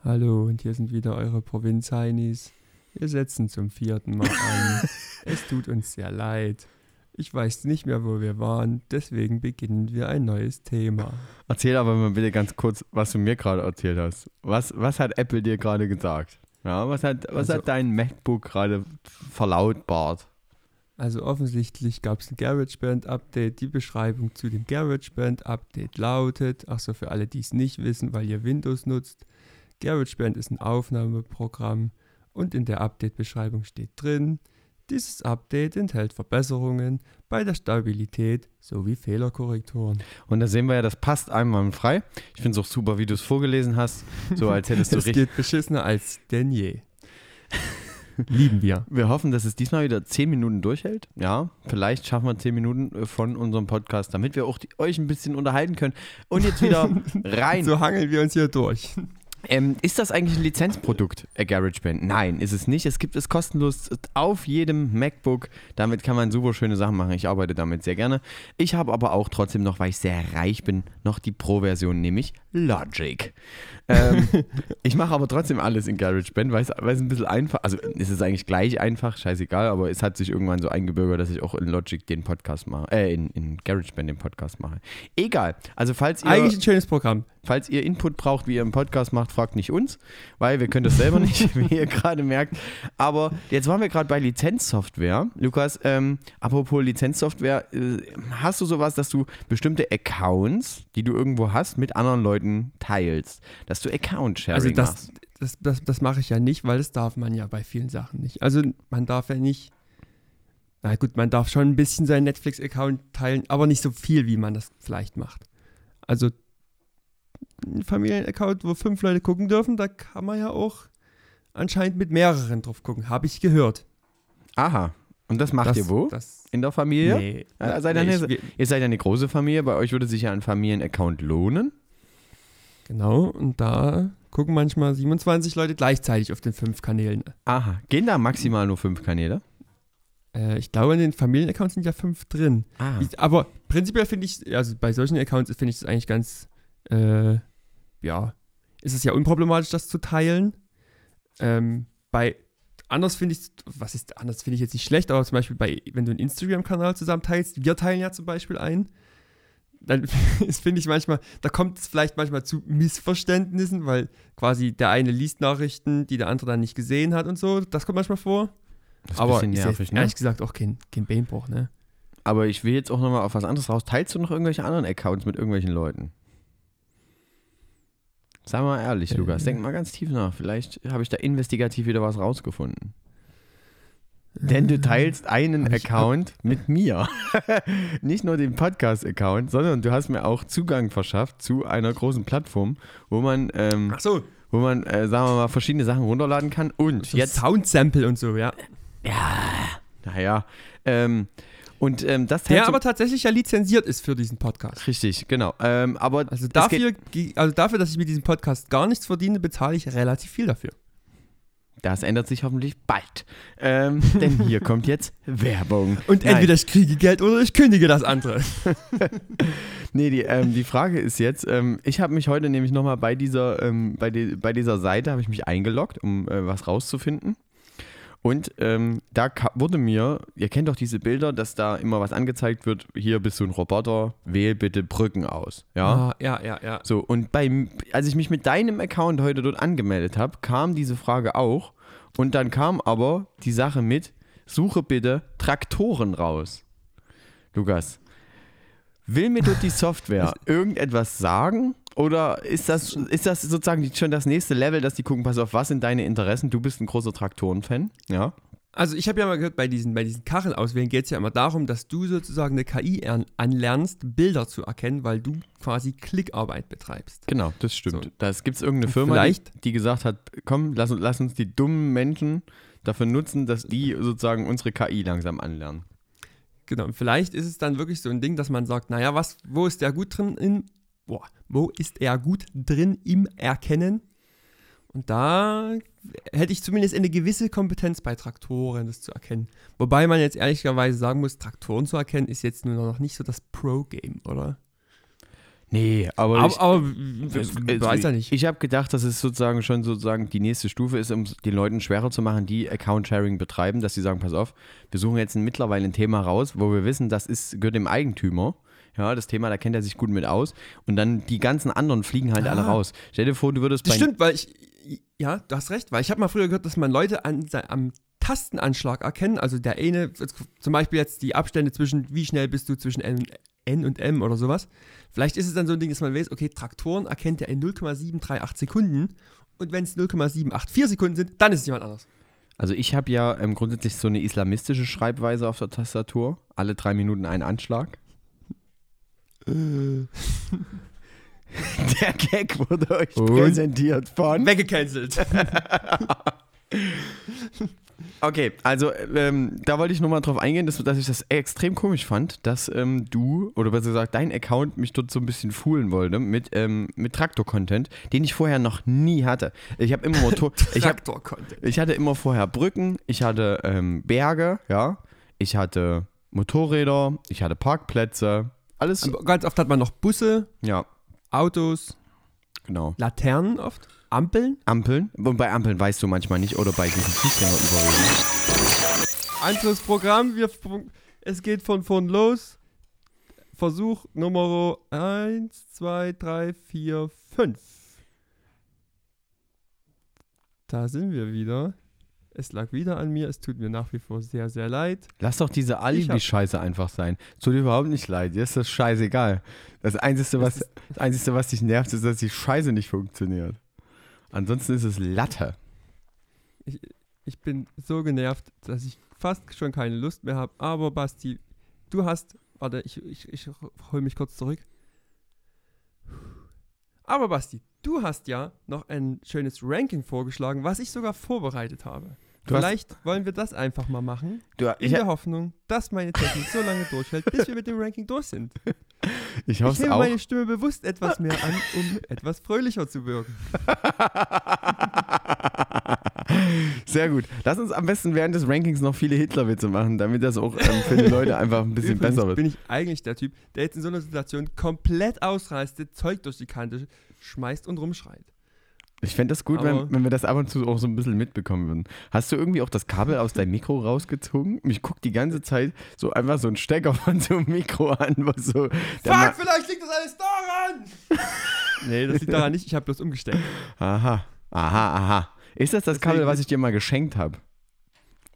Hallo, und hier sind wieder eure Provinz-Heinis. Wir setzen zum vierten Mal an. es tut uns sehr leid. Ich weiß nicht mehr, wo wir waren, deswegen beginnen wir ein neues Thema. Erzähl aber mal bitte ganz kurz, was du mir gerade erzählt hast. Was, was hat Apple dir gerade gesagt? Ja, was hat, was Also- hat dein MacBook gerade verlautbart? Also offensichtlich gab es ein GarageBand-Update. Die Beschreibung zu dem GarageBand-Update lautet, ach so, für alle, die es nicht wissen, weil ihr Windows nutzt, GarageBand ist ein Aufnahmeprogramm und in der Update-Beschreibung steht drin, dieses Update enthält Verbesserungen bei der Stabilität sowie Fehlerkorrekturen. Und da sehen wir ja, das passt einwandfrei. Ich finde es auch super, wie du es vorgelesen hast. So als hättest du Es richtig. geht beschissener als denn je. Lieben wir. Wir hoffen, dass es diesmal wieder 10 Minuten durchhält. Ja, vielleicht schaffen wir 10 Minuten äh, von unserem Podcast, damit wir auch die, euch ein bisschen unterhalten können. Und jetzt wieder rein. So hangeln wir uns hier durch. Ähm, ist das eigentlich ein Lizenzprodukt, äh, GarageBand? Nein, ist es nicht. Es gibt es kostenlos auf jedem MacBook. Damit kann man super schöne Sachen machen. Ich arbeite damit sehr gerne. Ich habe aber auch trotzdem noch, weil ich sehr reich bin, noch die Pro-Version, nämlich Logic. Ähm, ich mache aber trotzdem alles in GarageBand, weil es, weil es ein bisschen einfach, also es ist eigentlich gleich einfach, scheißegal, aber es hat sich irgendwann so eingebürgert, dass ich auch in Logic den Podcast mache, äh, in, in GarageBand den Podcast mache. Egal. Also falls ihr Eigentlich ein schönes Programm. Falls ihr Input braucht, wie ihr einen Podcast macht, fragt nicht uns, weil wir können das selber nicht, wie ihr gerade merkt. Aber jetzt waren wir gerade bei Lizenzsoftware. Lukas, ähm, apropos Lizenzsoftware, äh, hast du sowas, dass du bestimmte Accounts, die du irgendwo hast, mit anderen Leuten teilst? Dass du Account-Sharing Also das, machst? das, das, das mache ich ja nicht, weil das darf man ja bei vielen Sachen nicht. Also man darf ja nicht, na gut, man darf schon ein bisschen seinen Netflix-Account teilen, aber nicht so viel, wie man das vielleicht macht. Also ein Familienaccount, wo fünf Leute gucken dürfen, da kann man ja auch anscheinend mit mehreren drauf gucken, habe ich gehört. Aha. Und das macht das, ihr wo? Das, In der Familie? Nee, Ja, seid ihr, nee, eine, ich- ihr seid ja eine große Familie, bei euch würde sich ja ein Familienaccount lohnen. Genau, und da gucken manchmal 27 Leute gleichzeitig auf den fünf Kanälen. Aha. Gehen da maximal nur fünf Kanäle? Äh, ich glaube, in den Familienaccounts sind ja fünf drin. Ah. Ich, aber prinzipiell finde ich, also bei solchen Accounts finde ich es eigentlich ganz, äh, ja, ist es ja unproblematisch, das zu teilen. Ähm, bei anders finde ich, was ist anders finde ich jetzt nicht schlecht, aber zum Beispiel bei, wenn du einen Instagram-Kanal zusammen teilst, wir teilen ja zum Beispiel ein, dann ist, finde ich manchmal, da kommt es vielleicht manchmal zu Missverständnissen, weil quasi der eine liest Nachrichten, die der andere dann nicht gesehen hat und so. Das kommt manchmal vor. Das ist aber bisschen ist nervig, jetzt, ne? ehrlich gesagt auch kein, kein Beinbruch, ne? Aber ich will jetzt auch nochmal auf was anderes raus. Teilst du noch irgendwelche anderen Accounts mit irgendwelchen Leuten? Sag mal ehrlich, Lukas, denk mal ganz tief nach. Vielleicht habe ich da investigativ wieder was rausgefunden. Denn du teilst einen Account mit mir. Nicht nur den Podcast-Account, sondern du hast mir auch Zugang verschafft zu einer großen Plattform, wo man, ähm, Ach so, wo man, äh, sagen wir mal, verschiedene Sachen runterladen kann. Und so jetzt Soundsample und so, ja. Naja, ähm, und ähm, das Der aber tatsächlich ja lizenziert ist für diesen Podcast. Richtig, genau. Ähm, aber Also dafür, also dafür, dass ich mit diesem Podcast gar nichts verdiene, bezahle ich relativ viel dafür. Das ändert sich hoffentlich bald. Ähm, denn hier kommt jetzt Werbung. Und Nein. entweder ich kriege Geld oder ich kündige das andere. Nee, die, ähm, die Frage ist jetzt, ähm, ich habe mich heute nämlich nochmal bei dieser, ähm, bei, die, bei dieser Seite habe ich mich eingeloggt, um äh, was rauszufinden. Und ähm, da wurde mir, ihr kennt doch diese Bilder, dass da immer was angezeigt wird, hier bist du ein Roboter, wähl bitte Brücken aus. Ja. Ah, ja, ja, ja. So, und beim, als ich mich mit deinem Account heute dort angemeldet habe, kam diese Frage auch. Und dann kam aber die Sache mit, suche bitte Traktoren raus. Lukas, will mir dort die Software irgendetwas sagen? Oder ist das, ist das sozusagen schon das nächste Level, dass die gucken, pass auf, was sind deine Interessen? Du bist ein großer Traktoren-Fan, ja? Also ich habe ja mal gehört, bei diesen, bei diesen Karren auswählen geht es ja immer darum, dass du sozusagen eine KI ern- anlernst, Bilder zu erkennen, weil du quasi Klickarbeit betreibst. Genau, das stimmt. So. Da gibt es irgendeine Firma, die, die gesagt hat, komm, lass, uns- lass uns die dummen Menschen dafür nutzen, dass die sozusagen unsere KI langsam anlernen. Genau, vielleicht ist es dann wirklich so ein Ding, dass man sagt, naja, was, wo ist der gut drin in, boah, wo ist er gut drin im Erkennen? Und da hätte ich zumindest eine gewisse Kompetenz bei Traktoren, das zu erkennen. Wobei man jetzt ehrlicherweise sagen muss, Traktoren zu erkennen ist jetzt nur noch nicht so das Pro-Game, oder? Nee, aber, Aber, ich, aber es- äh, es- weiß ja nicht. Ich habe gedacht, dass es sozusagen schon sozusagen die nächste Stufe ist, um den Leuten schwerer zu machen, die Account-Sharing betreiben, dass sie sagen, pass auf, wir suchen jetzt mittlerweile ein Thema raus, wo wir wissen, das ist, gehört dem Eigentümer. Ja, das Thema, da kennt er sich gut mit aus. Und dann die ganzen anderen fliegen halt alle Ah. raus. Stell dir vor, du würdest Das bei stimmt, weil ich, ja, du hast recht, weil ich habe mal früher gehört, dass man Leute an, am Tastenanschlag erkennen, also der eine, zum Beispiel jetzt die Abstände zwischen, wie schnell bist du zwischen N, N und M oder sowas. Vielleicht ist es dann so ein Ding, dass man weiß, okay, Traktoren erkennt er in 0,738 Sekunden und wenn es 0,784 Sekunden sind, dann ist es jemand anders. Also ich habe ja ähm, grundsätzlich so eine islamistische Schreibweise auf der Tastatur. Alle drei Minuten ein Anschlag. Der Gag wurde euch Und? präsentiert von. Weggecancelt. Okay, also ähm, da wollte ich nochmal drauf eingehen, dass, dass ich das extrem komisch fand, dass ähm, du, oder besser gesagt, dein Account mich dort so ein bisschen foolen wollte mit, ähm, mit Traktor-Content, den ich vorher noch nie hatte. Ich habe immer Motor. ich, Traktor-Content. ich hatte immer vorher Brücken, ich hatte ähm, Berge, ja, ich hatte Motorräder, ich hatte Parkplätze, alles. Ganz oft hat man noch Busse, Ja, Autos, genau. Laternen oft, Ampeln. Ampeln. Und bei Ampeln weißt du manchmal nicht, oder bei diesen Fußgängerüberwegen. Anderes Programm, wir, es geht von vorn los. Versuch Nummer 1, 2, 3, 4, 5. Da sind wir wieder. Es lag wieder an mir. Es tut mir nach wie vor sehr, sehr leid. Lass doch diese Alibi-Scheiße einfach sein. Es tut dir überhaupt nicht leid. Dir ist das scheißegal. Das Einzige, was, das Einzige, was dich nervt, ist, dass die Scheiße nicht funktioniert. Ansonsten ist es Latte. Ich bin so genervt, dass ich fast schon keine Lust mehr habe. Aber Basti, du hast. Warte, ich, ich, ich hole mich kurz zurück. Aber Basti, du hast ja noch ein schönes Ranking vorgeschlagen, was ich sogar vorbereitet habe. Du hast- Vielleicht wollen wir das einfach mal machen. Du, In ich, der Hoffnung, dass meine Technik so lange durchhält, bis wir mit dem Ranking durch sind. ich Ich hoffe es nehme auch. meine Stimme bewusst etwas mehr an, um etwas fröhlicher zu wirken. Sehr gut. Lass uns am besten während des Rankings noch viele Hitler-Witze machen, damit das auch ähm, für die Leute einfach ein bisschen Übrigens besser wird. bin ich eigentlich der Typ, der jetzt in so einer Situation komplett ausreistet, Zeug durch die Kante schmeißt und rumschreit. Ich fände das gut, wenn, wenn wir das ab und zu auch so ein bisschen mitbekommen würden. Hast du irgendwie auch das Kabel aus deinem Mikro rausgezogen? Mich guckt die ganze Zeit so einfach so ein Stecker von so einem Mikro an, wo so. Ma- vielleicht liegt das alles daran! nee, das liegt daran nicht, ich habe bloß umgestellt. Aha, aha, aha. Ist das das Kabel, Deswegen- was ich dir mal geschenkt habe?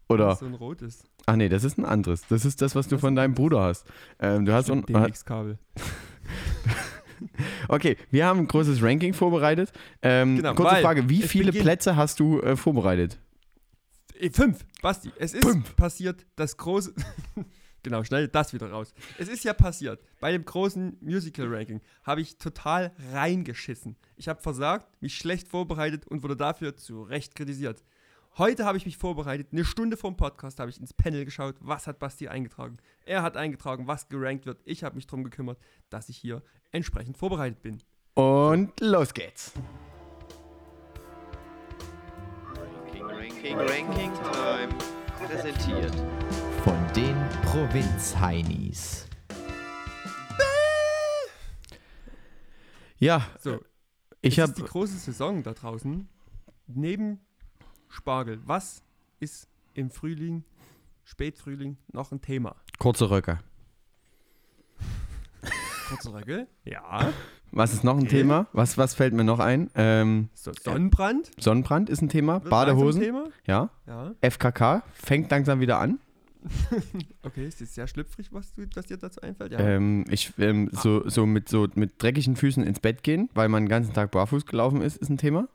Oder? So ein rotes. Ach nee, das ist ein anderes. Das ist das, was du von deinem Bruder hast. Ähm, du hast so ein, DMX-Kabel. Okay, wir haben ein großes Ranking vorbereitet. Ähm, Genau, kurze Frage, wie viele Plätze hast du äh, vorbereitet? Äh, Fünf, Basti, es ist Fünf. passiert, das große. genau, schnell das wieder raus. Es ist ja passiert, bei dem großen Musical-Ranking habe ich total reingeschissen. Ich habe versagt, mich schlecht vorbereitet und wurde dafür zu Recht kritisiert. Heute habe ich mich vorbereitet, eine Stunde vor dem Podcast habe ich ins Panel geschaut, was hat Basti eingetragen. Er hat eingetragen, was gerankt wird. Ich habe mich darum gekümmert, dass ich hier entsprechend vorbereitet bin. Und los geht's. Ranking, Ranking Time. Präsentiert. Von den Provinz-Heinis. Ja, So, ich es ist die habe große Saison da draußen. Neben Spargel, was ist im Frühling, Spätfrühling noch ein Thema? kurze Röcke. Kurze Röcke? Ja. Was ist noch ein Okay. Thema? Was, was fällt mir noch ein? Ähm, So, Sonnenbrand? Sonnenbrand ist ein Thema. wird Badehosen. langsam Thema? Ja. Ja. FKK fängt langsam wieder an. Okay, ist jetzt sehr schlüpfrig, was, du, was dir dazu einfällt? Ja. Ähm, ich ähm, so, so, mit, so mit dreckigen Füßen ins Bett gehen, weil man den ganzen Tag barfuß gelaufen ist, ist ein Thema.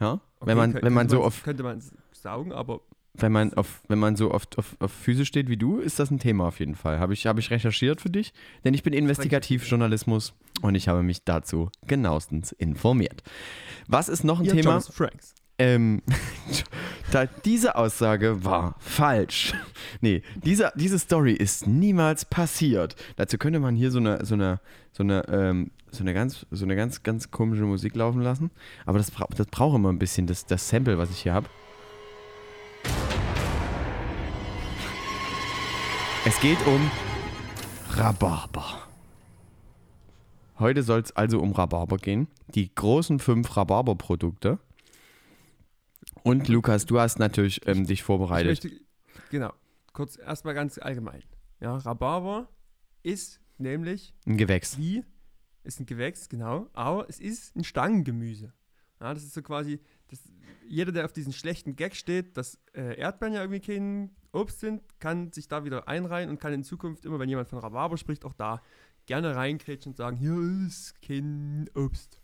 Ja. Okay, wenn man, kö- wenn man könnte so auf, Könnte man saugen, aber wenn man auf, wenn man so oft auf, auf Füße steht wie du, ist das ein Thema auf jeden Fall. Habe ich, habe ich recherchiert für dich, denn ich bin Investigativjournalismus und ich habe mich dazu genauestens informiert. Was ist noch ein ihr Thema? Franks. Ähm, diese Aussage war falsch. Nee, diese, diese Story ist niemals passiert. Dazu könnte man hier so eine, so eine, so eine, ähm, so eine ganz, so eine ganz, ganz komische Musik laufen lassen. Aber das, bra das braucht immer ein bisschen, das, das Sample, was ich hier habe. Es geht um Rhabarber. Heute soll es also um Rhabarber gehen. Die großen fünf Rhabarber-Produkte. Und Lukas, du hast natürlich ähm, dich Ich vorbereitet. möchte, genau, kurz erstmal ganz allgemein. Ja, Rhabarber ist nämlich Ein Gewächs. wie, ist ein Gewächs, genau, aber es ist ein Stangengemüse. Ja, das ist so quasi, das, jeder, der auf diesen schlechten Gag steht, dass äh, Erdbeeren ja irgendwie kein Obst sind, kann sich da wieder einreihen und kann in Zukunft immer, wenn jemand von Rhabarber spricht, auch da gerne reinkrätschen und sagen, hier ist kein Obst.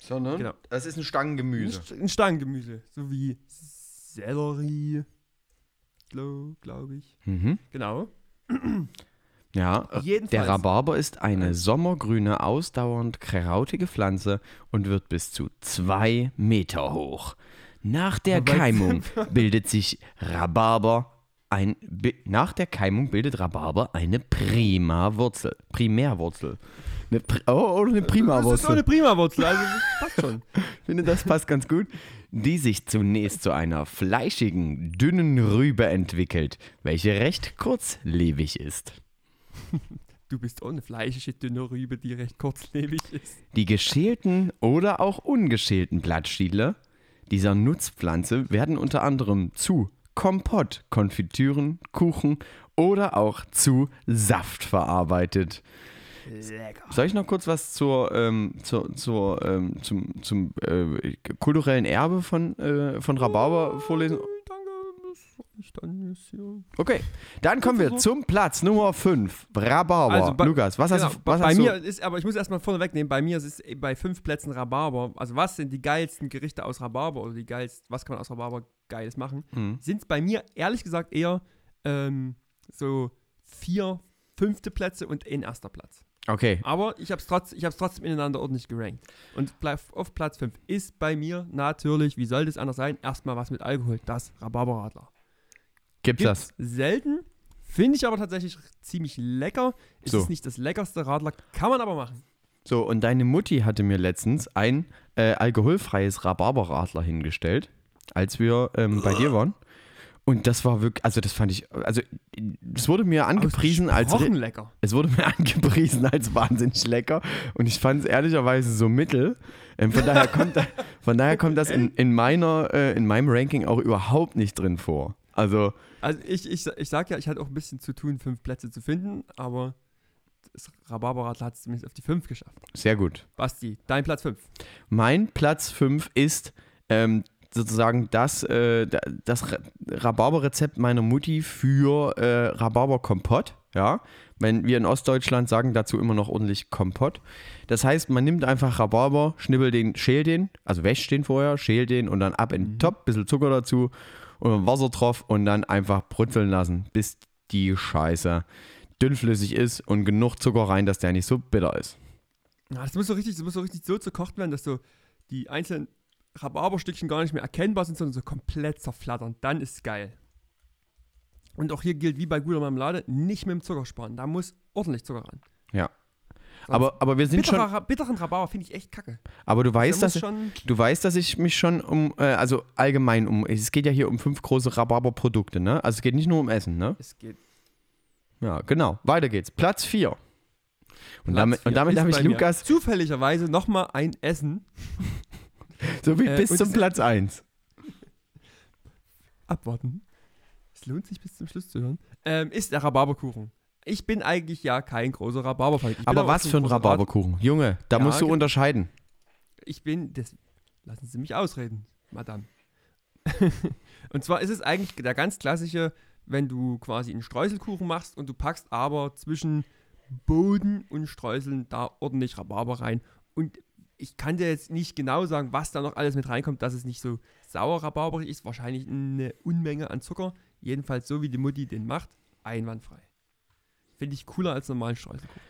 Sondern Genau. das ist ein Ein, Stangengemüse. St- ein Stangengemüse, so wie Sellerie, glaube ich. Mhm. Genau. Ja, äh, Jedenfalls. der Rhabarber ist eine sommergrüne, ausdauernd krautige Pflanze und wird bis zu zwei Meter hoch. Nach der Keimung bildet sich Rhabarber ein nach der Keimung bildet Rhabarber eine Primawurzel. Primärwurzel. Eine oh, oder eine Das ist doch Primawurzel. eine Primawurzel, also das passt schon. Ich finde, das passt ganz gut. Die sich zunächst zu einer fleischigen, dünnen Rübe entwickelt, welche recht kurzlebig ist. Du bist auch eine fleischige, dünne Rübe, die recht kurzlebig ist. Die geschälten oder auch ungeschälten Blattstiele dieser Nutzpflanze werden unter anderem zu Kompott, Konfitüren, Kuchen oder auch zu Saft verarbeitet. Lecker. Soll ich noch kurz was zur, ähm, zur, zur, ähm, zum, zum äh, kulturellen Erbe von, äh, von Rhabarber vorlesen? Danke, das reicht dann jetzt hier. Okay, dann kommen wir zum Platz Nummer 5. Rhabarber. Also bei- Lukas, was Genau, hast du? Was bei hast mir du? ist, aber ich muss erstmal vorne wegnehmen, bei mir ist es bei fünf Plätzen Rhabarber. Also was sind die geilsten Gerichte aus Rhabarber oder die geilsten, was kann man aus Rhabarber geiles machen? Mhm. Sind es bei mir ehrlich gesagt eher ähm, so vier, fünfte Plätze und ein erster Platz. Okay, Aber ich habe es trotz, ich trotzdem ineinander ordentlich gerankt. Und auf Platz 5 ist bei mir natürlich, wie soll das anders sein, erstmal was mit Alkohol, das Rhabarberradler. gibt's das? Selten, finde ich aber tatsächlich ziemlich lecker. Ist So. es nicht das leckerste Radler, kann man aber machen. So, und deine Mutti hatte mir letztens ein äh, alkoholfreies Rhabarberradler hingestellt, als wir ähm, bei dir waren. Und das war wirklich, also das fand ich, also es wurde mir angepriesen als, lecker. es wurde mir angepriesen als wahnsinnig lecker und ich fand es ehrlicherweise so mittel. Ähm, von, daher kommt, von daher kommt das in, in, meiner, äh, in meinem Ranking auch überhaupt nicht drin vor. Also, Also ich, ich, ich sag ja, ich hatte auch ein bisschen zu tun, fünf Plätze zu finden, aber das Rhabarberradler hat es zumindest auf die fünf geschafft. sehr gut. Basti, dein Platz fünf. Mein Platz 5 ist ähm, sozusagen das, äh, da- das Rhabarberrezept meiner Mutti für äh, Rhabarberkompott. Ja, wenn wir in Ostdeutschland sagen dazu immer noch ordentlich Kompott. Das heißt, man nimmt einfach Rhabarber, schnibbelt den, schält den, also wäscht den vorher, schält den und dann ab in den Topf, bisschen Zucker dazu und Wasser drauf und dann einfach brutzeln lassen, bis die Scheiße dünnflüssig ist und genug Zucker rein, dass der nicht so bitter ist. Ja, das muss so richtig, das muss so richtig so zerkocht werden, dass so die einzelnen Rhabarberstückchen gar nicht mehr erkennbar sind, sondern so komplett zerflattern. Dann ist es geil. Und auch hier gilt wie bei guter Marmelade, nicht mit dem Zucker sparen. Da muss ordentlich Zucker ran. Ja. Sonst Aber, aber wir sind schon. Bitterer, Ra- bitteren Rhabarber finde ich echt kacke. Aber du weißt, Der dass, schon, du weißt, dass ich mich schon um, äh, also allgemein um, es geht ja hier um fünf große Rhabarber-Produkte, ne? Also es geht nicht nur um Essen, ne? es geht. Ja, genau. Weiter geht's. Platz 4. Und Platz damit, und damit habe ich Lukas Zufälligerweise nochmal ein Essen so wie Äh, bis zum Platz 1. abwarten. Es lohnt sich bis zum Schluss zu hören. Ähm, ist der Rhabarberkuchen. Ich bin eigentlich ja kein großer Rhabarberfan. Aber was für ein Rhabarberkuchen? Junge, da Ja, musst du ge- unterscheiden. Ich bin, das, lassen Sie mich ausreden, Madame. und zwar ist es eigentlich der ganz klassische, wenn du quasi einen Streuselkuchen machst und du packst aber zwischen Boden und Streuseln da ordentlich Rhabarber rein. Und ich kann dir jetzt nicht genau sagen, was da noch alles mit reinkommt, dass es nicht so sauer rhabarberig ist. Wahrscheinlich eine Unmenge an Zucker. Jedenfalls so, wie die Mutti den macht, einwandfrei. Finde ich cooler als normalen Streuselkuchen.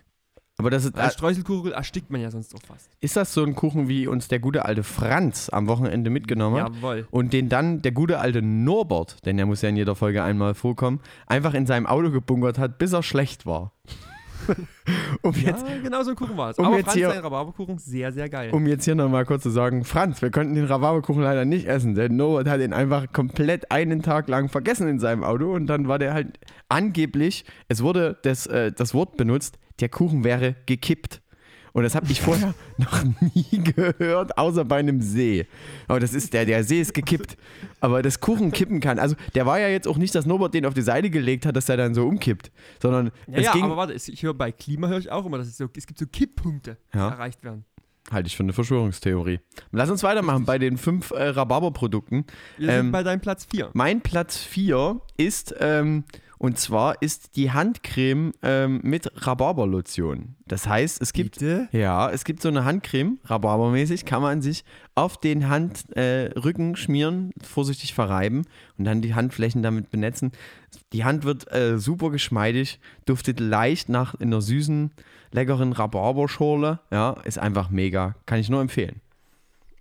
Aber das ist, Weil Streuselkuchen erstickt man ja sonst auch fast. ist das so ein Kuchen, wie uns der gute alte Franz am Wochenende mitgenommen hat? Jawohl. Und den dann der gute alte Norbert, denn der muss ja in jeder Folge einmal vorkommen, einfach in seinem Auto gebunkert hat, bis er schlecht war. um, jetzt, ja, genau so ein Kuchen war es. um Aber jetzt Franz, hier- Rhabarberkuchen, sehr, sehr geil. um jetzt hier nochmal kurz zu sagen, Franz, wir konnten den Rhabarberkuchen leider nicht essen, denn Norbert hat ihn einfach komplett einen Tag lang vergessen in seinem Auto und dann war der halt angeblich, es wurde das, äh, das Wort benutzt, der Kuchen wäre gekippt. Und das habe ich vorher noch nie gehört, außer bei einem See. Aber das ist der, der See ist gekippt. Aber das Kuchen kippen kann. Also der war ja jetzt auch nicht, dass Norbert den auf die Seite gelegt hat, dass der dann so umkippt. Sondern ja, es ja ging. aber warte, ich höre bei Klima höre ich auch immer, dass es so, es gibt so Kipppunkte, die Ja. erreicht werden. Halte ich für eine Verschwörungstheorie. Lass uns weitermachen bei den fünf äh, Rhabarber-Produkten. Wir Ähm, sind bei deinem Platz 4. Mein Platz 4 ist, ähm, und zwar ist die Handcreme ähm, mit Rhabarberlotion. Das heißt, es gibt, Bitte? ja, es gibt so eine Handcreme, Rhabarbermäßig, kann man sich auf den Handrücken äh, schmieren, vorsichtig verreiben und dann die Handflächen damit benetzen. Die Hand wird äh, super geschmeidig, duftet leicht nach in einer süßen, leckeren Rhabarberschorle. Ja, ist einfach mega. Kann ich nur empfehlen.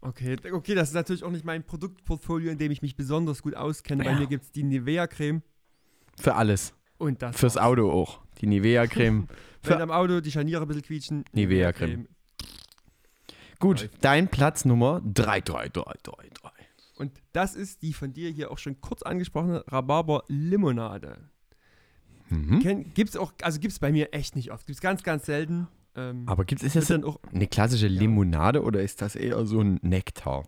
Okay, okay, das ist natürlich auch nicht mein Produktportfolio, in dem ich mich besonders gut auskenne. Bei Ja. mir gibt es die Nivea-Creme Für alles. und das. Fürs. Auto auch. Die Nivea-Creme. Wenn am Auto die Scharniere ein bisschen quietschen. Nivea-Creme. Gut, dein Platz Nummer 33333. Und das ist die von dir hier auch schon kurz angesprochene Rhabarber-Limonade. Mhm. Ken- Gibt's auch, also gibt's bei mir echt nicht oft. Gibt's ganz, ganz selten. Ähm, Aber gibt es jetzt dann auch eine klassische Limonade oder ist das eher so ein Nektar?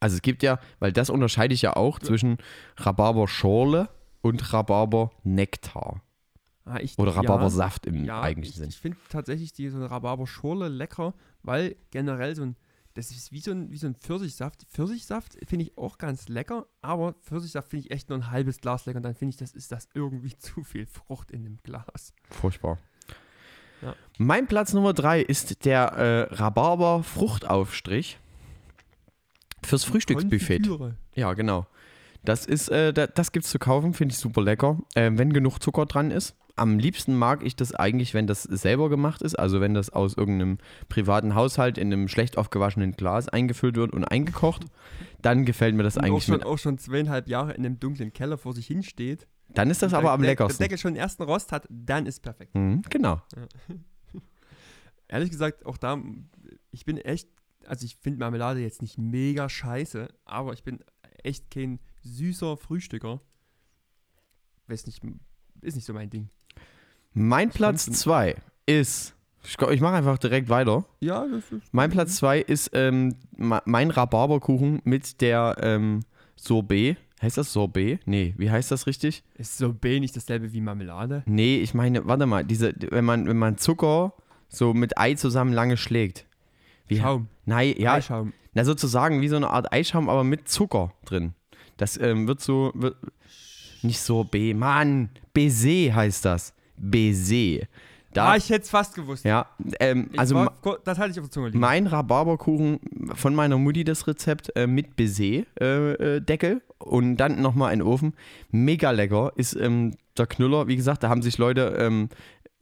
Also es gibt ja, weil das unterscheide ich ja auch zwischen Rhabarberschorle und Rhabarber-Nektar. ah, ich, Oder ja, Rhabarbersaft im ja, eigentlichen ich, Sinn. Ich finde tatsächlich die so eine Rhabarberschorle lecker, weil generell so ein, das ist wie so ein, wie so ein Pfirsichsaft. Pfirsichsaft finde ich auch ganz lecker, aber Pfirsichsaft finde ich echt nur ein halbes Glas lecker und dann finde ich, das ist das irgendwie zu viel Frucht in dem Glas. Furchtbar. Ja. Mein Platz Nummer 3 ist der äh, Rhabarber-Fruchtaufstrich fürs Frühstücksbuffet. Konfitüre. Ja, genau. Das ist, äh, da, das gibt's zu kaufen, finde ich super lecker. Äh, wenn genug Zucker dran ist. Am liebsten mag ich das eigentlich, wenn das selber gemacht ist, also wenn das aus irgendeinem privaten Haushalt in einem schlecht aufgewaschenen Glas eingefüllt wird und eingekocht, dann gefällt mir das Und auch eigentlich schon, mit. auch schon zweieinhalb Jahre in einem dunklen Keller vor sich hinsteht. Dann ist das aber am leckersten. Der Deckel schon den ersten Rost hat, dann ist perfekt. Mhm, genau. Ehrlich gesagt, auch da, ich bin echt, also ich finde Marmelade jetzt nicht mega scheiße, aber ich bin echt kein süßer Frühstücker. Weiß nicht, ist nicht so mein Ding. Mein Platz fand's- 2 ist, ich, ich mache einfach direkt weiter. Ja, das ist. Mein Platz 2 ist ähm, mein Rhabarberkuchen mit der ähm, Sorbet. Heißt das Sorbet? Nee, wie heißt das richtig? Ist Sorbet nicht dasselbe wie Marmelade? Nee, ich meine, warte mal, diese, wenn man, wenn man Zucker so mit Ei zusammen lange schlägt. Wie, Schaum. Nein, ja, Eischaum. na sozusagen wie so eine Art Eischaum, aber mit Zucker drin. Das ähm, wird so, wird, nicht Sorbet, Mann, Baiser heißt das. Baiser. Da, ah, ich hätte es fast gewusst. ja, ähm, also war, das hatte ich auf der Zunge liegen. mein Rhabarberkuchen von meiner Mutti das Rezept äh, mit Baiser-Deckel und dann nochmal in den Ofen. Mega lecker. Ist ähm, der Knüller, wie gesagt, da haben sich Leute, ähm,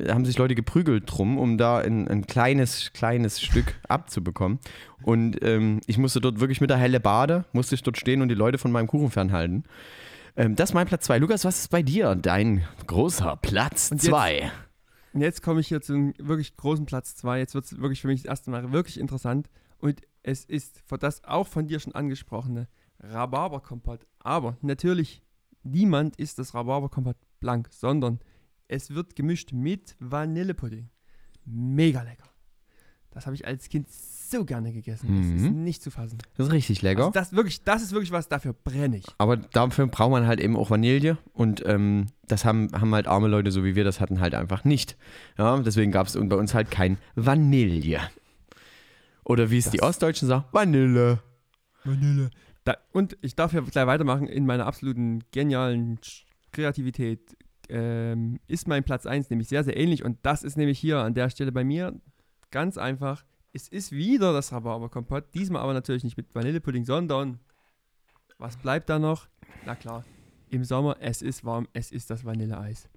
haben sich Leute geprügelt drum, um da ein, ein kleines, kleines Stück abzubekommen. Und ähm, ich musste dort wirklich mit der helle Bade, musste ich dort stehen und die Leute von meinem Kuchen fernhalten. Ähm, das ist mein Platz 2. Lukas, was ist bei dir dein großer Platz Und jetzt- 2? Und jetzt komme ich hier zu einem wirklich großen Platz 2. Jetzt wird es wirklich für mich das erste Mal wirklich interessant. Und es ist für das auch von dir schon angesprochene Rhabarberkompott. Aber natürlich, niemand isst das Rhabarberkompott blank, sondern es wird gemischt mit Vanillepudding. Mega lecker. Das habe ich als Kind so gerne gegessen. Das ist Mhm. nicht zu fassen. Das ist richtig lecker. Also das, wirklich, das ist wirklich was, dafür brenne ich. Aber dafür braucht man halt eben auch Vanille und ähm, das haben, haben halt arme Leute, so wie wir das hatten, halt einfach nicht. Ja, deswegen gab es bei uns halt kein Vanille. Oder wie es die Das- Ostdeutschen sagen, Vanille. Vanille. Da, und ich darf ja gleich weitermachen in meiner absoluten genialen Kreativität. Ähm, ist mein Platz 1 nämlich sehr, sehr ähnlich und das ist nämlich hier an der Stelle bei mir ganz einfach. Es ist wieder das Rhabarberkompott, diesmal aber natürlich nicht mit Vanillepudding, sondern was bleibt da noch? Na klar, im Sommer, es ist warm, es ist das Vanilleeis.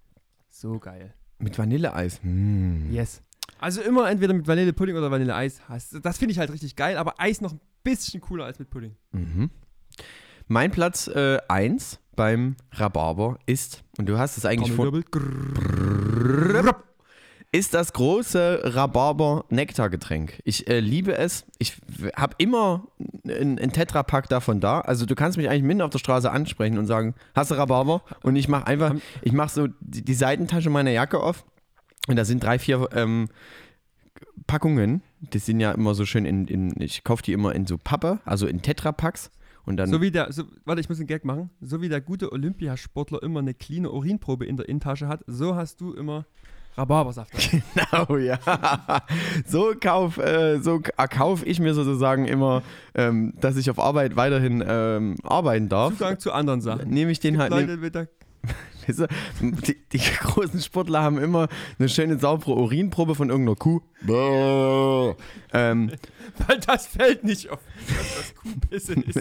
So geil. Mit Vanilleeis. Hm. Yes. Also immer entweder mit Vanillepudding oder Vanilleeis. hast- Das finde ich halt richtig geil, aber Eis noch ein bisschen cooler als mit Pudding. Mhm. Mein Platz 1 beim Rhabarber ist, und du hast es eigentlich vor, ist das große Rhabarber-Nektargetränk. Ich äh, liebe es. Ich habe immer einen Tetrapack davon da. Also du kannst mich eigentlich mitten auf der Straße ansprechen und sagen, hast du Rhabarber? Und ich mache einfach, ich mache so die, die Seitentasche meiner Jacke auf und da sind drei, vier ähm, Packungen. Die sind ja immer so schön in, in ich kaufe die immer in so Pappe, also in Tetrapacks. Und dann So wie der, so, warte, ich muss einen Gag machen. So wie der gute Olympiasportler immer eine clean Urinprobe in der Innentasche hat, so hast du immer Rhabarbersaft. Genau, ja. So kauf, äh, so k- kauf ich mir sozusagen immer, ähm, dass ich auf Arbeit weiterhin ähm, arbeiten darf. Zugang zu anderen Sachen. Nehme ich den halt. Nehm, Leute der, weißt du, die, die großen Sportler haben immer eine schöne saubere Urinprobe von irgendeiner Kuh. Ähm, weil das fällt nicht auf, dass das Kuhpisse ist.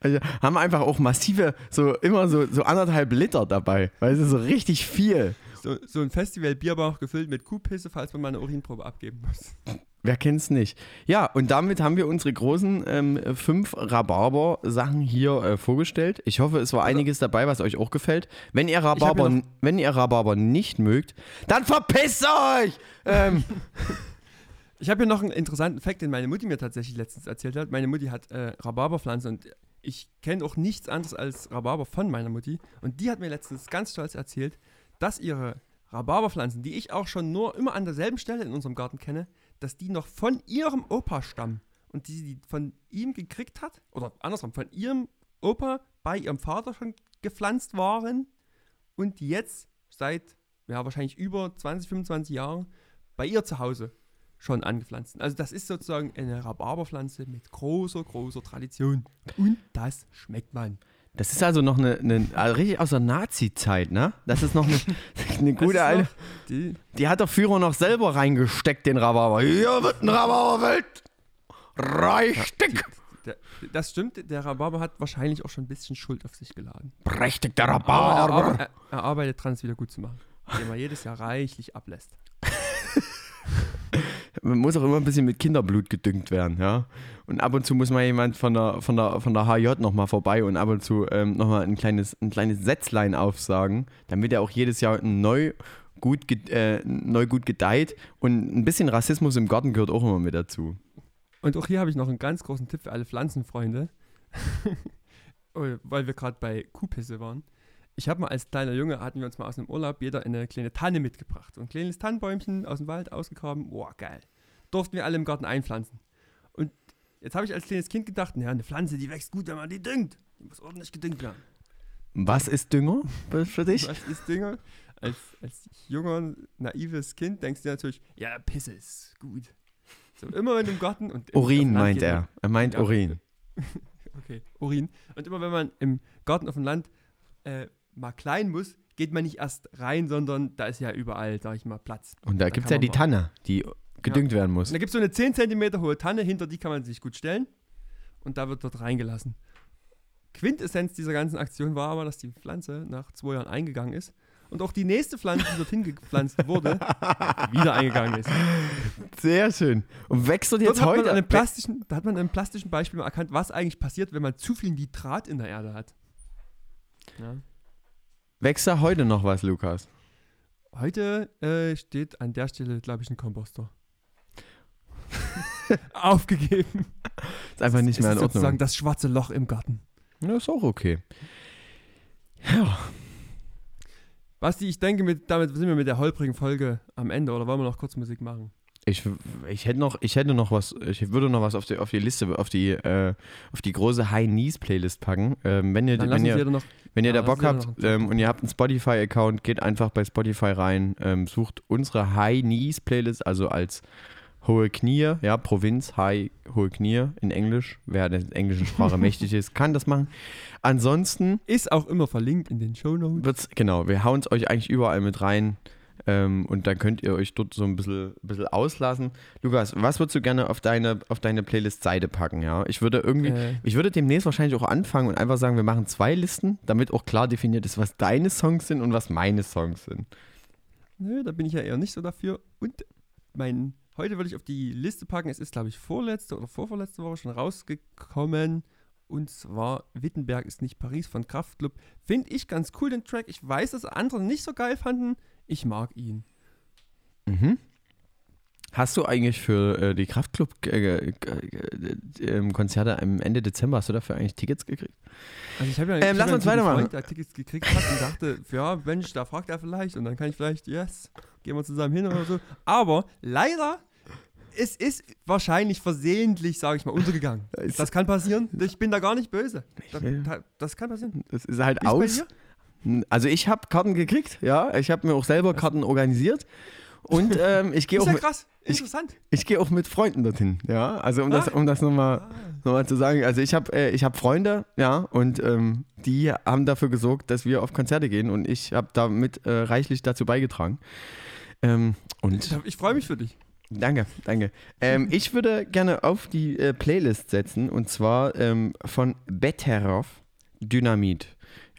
also haben einfach auch massive, so immer so, so anderthalb Liter dabei. Weißt du, so richtig viel. So, so ein Festival-Bierbauch gefüllt mit Kuhpisse, falls man mal eine Urinprobe abgeben muss. Wer kennt's nicht? Ja, und damit haben wir unsere großen ähm, fünf Rhabarber-Sachen hier äh, vorgestellt. Ich hoffe, es war einiges dabei, was euch auch gefällt. Wenn ihr Rhabarber, wenn ihr Rhabarber nicht mögt, dann verpisst euch! Ähm, Ich habe hier noch einen interessanten Fakt, den meine Mutti mir tatsächlich letztens erzählt hat. Meine Mutti hat äh, Rhabarberpflanzen und ich kenne auch nichts anderes als Rhabarber von meiner Mutti. Und die hat mir letztens ganz stolz erzählt, dass ihre Rhabarberpflanzen, die ich auch schon nur immer an derselben Stelle in unserem Garten kenne, dass die noch von ihrem Opa stammen. Und die sie von ihm gekriegt hat, oder andersrum, von ihrem Opa bei ihrem Vater schon gepflanzt waren und die jetzt seit, ja, wahrscheinlich über 20, 25 Jahren bei ihr zu Hause schon angepflanzt sind. Also das ist sozusagen eine Rhabarberpflanze mit großer, großer Tradition. Und das schmeckt man. Das ist also noch eine, eine also richtig aus der Nazi-Zeit, ne? Das ist noch eine, eine gute alte. Die, Die hat der Führer noch selber reingesteckt, den Rhabarber. Hier wird ein Rhabarberfeld. Richtig. der, das stimmt, der Rhabarber hat wahrscheinlich auch schon ein bisschen Schuld auf sich geladen. Prächtig, der er, Rhabarber. arbe- er, er arbeitet dran, es wieder gut zu machen. Indem er jedes Jahr reichlich ablässt. Man muss auch immer ein bisschen mit Kinderblut gedüngt werden, ja. Und ab und zu muss mal jemand von der, von der, von der HJ nochmal vorbei und ab und zu ähm, nochmal ein kleines, ein kleines Sätzlein aufsagen, damit er auch jedes Jahr neu gut, äh, neu gut gedeiht. Und ein bisschen Rassismus im Garten gehört auch immer mit dazu. Und auch hier habe ich noch einen ganz großen Tipp für alle Pflanzenfreunde. Oh, Weil wir gerade bei Kuhpisse waren. Ich habe mal als kleiner Junge, hatten wir uns mal aus dem Urlaub jeder eine kleine Tanne mitgebracht. So ein kleines Tannenbäumchen aus dem Wald ausgegraben. Boah, geil. Durften wir alle im Garten einpflanzen. Und jetzt habe ich als kleines Kind gedacht, naja, eine Pflanze, die wächst gut, wenn man die düngt. Die muss ordentlich gedüngt werden. Was ist Dünger für dich? Was ist Dünger? Als, als junger, naives Kind denkst du dir natürlich, ja, Pisse ist gut. So, immer wenn du im Garten und Urin meint er. Er meint Ja. Urin. Okay, Urin. Und immer wenn man im Garten auf dem Land äh, mal klein muss, geht man nicht erst rein, sondern da ist ja überall, sag ich mal, Platz. Und da Da gibt es ja die Tanne, die gedüngt werden muss. Und da gibt es so eine 10 cm hohe Tanne, hinter die kann man sich gut stellen. Und da wird dort reingelassen. Quintessenz dieser ganzen Aktion war aber, dass die Pflanze nach zwei Jahren eingegangen ist. Und auch die nächste Pflanze, die dorthin gepflanzt wurde, wieder eingegangen ist. Sehr schön. Und wächst dort Dort jetzt man heute? an plastischen, da hat man an einem plastischen Beispiel mal erkannt, was eigentlich passiert, wenn man zu viel Nitrat in der Erde hat. Ja. Wächst da heute noch was, Lukas? Heute äh, steht an der Stelle, glaube ich, ein Komposter. Aufgegeben. Ist einfach nicht Es mehr in ist sozusagen Ordnung. das schwarze Loch im Garten. Ja, ist auch okay. Basti, ich denke, mit, damit sind wir mit der holprigen Folge am Ende. Oder wollen wir noch kurz Musik machen? Ich, ich hätte noch, ich hätte noch was, ich würde noch was auf die, auf die Liste, auf die, äh, auf die große High Knees Playlist packen. Ähm, wenn ihr, Dann wenn ihr, noch. wenn ihr da Bock habt ähm, und ihr habt einen Spotify-Account, geht einfach bei Spotify rein, ähm, sucht unsere High Knees Playlist, also als hohe Knie, ja, Provinz, High, hohe Knie in Englisch. Wer der englischen Sprache mächtig ist, kann das machen. Ansonsten Ist auch immer verlinkt in den Show Notes. genau, wir hauen es euch eigentlich überall mit rein. Ähm, und dann könnt ihr euch dort so ein bisschen, bisschen auslassen. Lukas, was würdest du gerne auf deine, auf deine Playlist-Seite packen? Ja? Ich würde irgendwie, Äh, ich würde demnächst wahrscheinlich auch anfangen und einfach sagen, wir machen zwei Listen, damit auch klar definiert ist, was deine Songs sind und was meine Songs sind. nö, da bin ich ja eher nicht so dafür. Und mein, heute würde ich auf die Liste packen. Es ist, glaube ich, vorletzte oder vorvorletzte Woche schon rausgekommen. Und zwar Wittenberg ist nicht Paris von Kraftklub. Finde ich ganz cool, den Track. Ich weiß, dass andere nicht so geil fanden. Ich mag ihn. Mhm. Hast du eigentlich für äh, die Kraftclub-Konzerte am Ende Dezember, hast du dafür eigentlich Tickets gekriegt? Also ich habe ja, Ähm, lass uns weitermachen. Freund, der Tickets gekriegt hat und dachte, ja, Mensch, da fragt er vielleicht und dann kann ich vielleicht, yes, gehen wir zusammen hin oder so. Aber leider, es ist wahrscheinlich versehentlich, sage ich mal, untergegangen. Das kann passieren. Ich bin da gar nicht böse. Das, das kann passieren. Das ist halt bei aus. Also ich habe Karten gekriegt, ja. Ich habe mir auch selber Karten organisiert. Und ähm, ich gehe Ist auch, ja mit- krass. ich- Interessant. ich geh auch mit Freunden dorthin, ja. Also um das, Ah. um das nochmal noch mal zu sagen. Also ich habe äh, ich hab Freunde, ja, und ähm, die haben dafür gesorgt, dass wir auf Konzerte gehen und ich habe damit äh, reichlich dazu beigetragen. Ähm, und Ich freue mich für dich. Danke, danke. Ähm, ich würde gerne auf die äh, Playlist setzen und zwar ähm, von Betteroff Dynamit.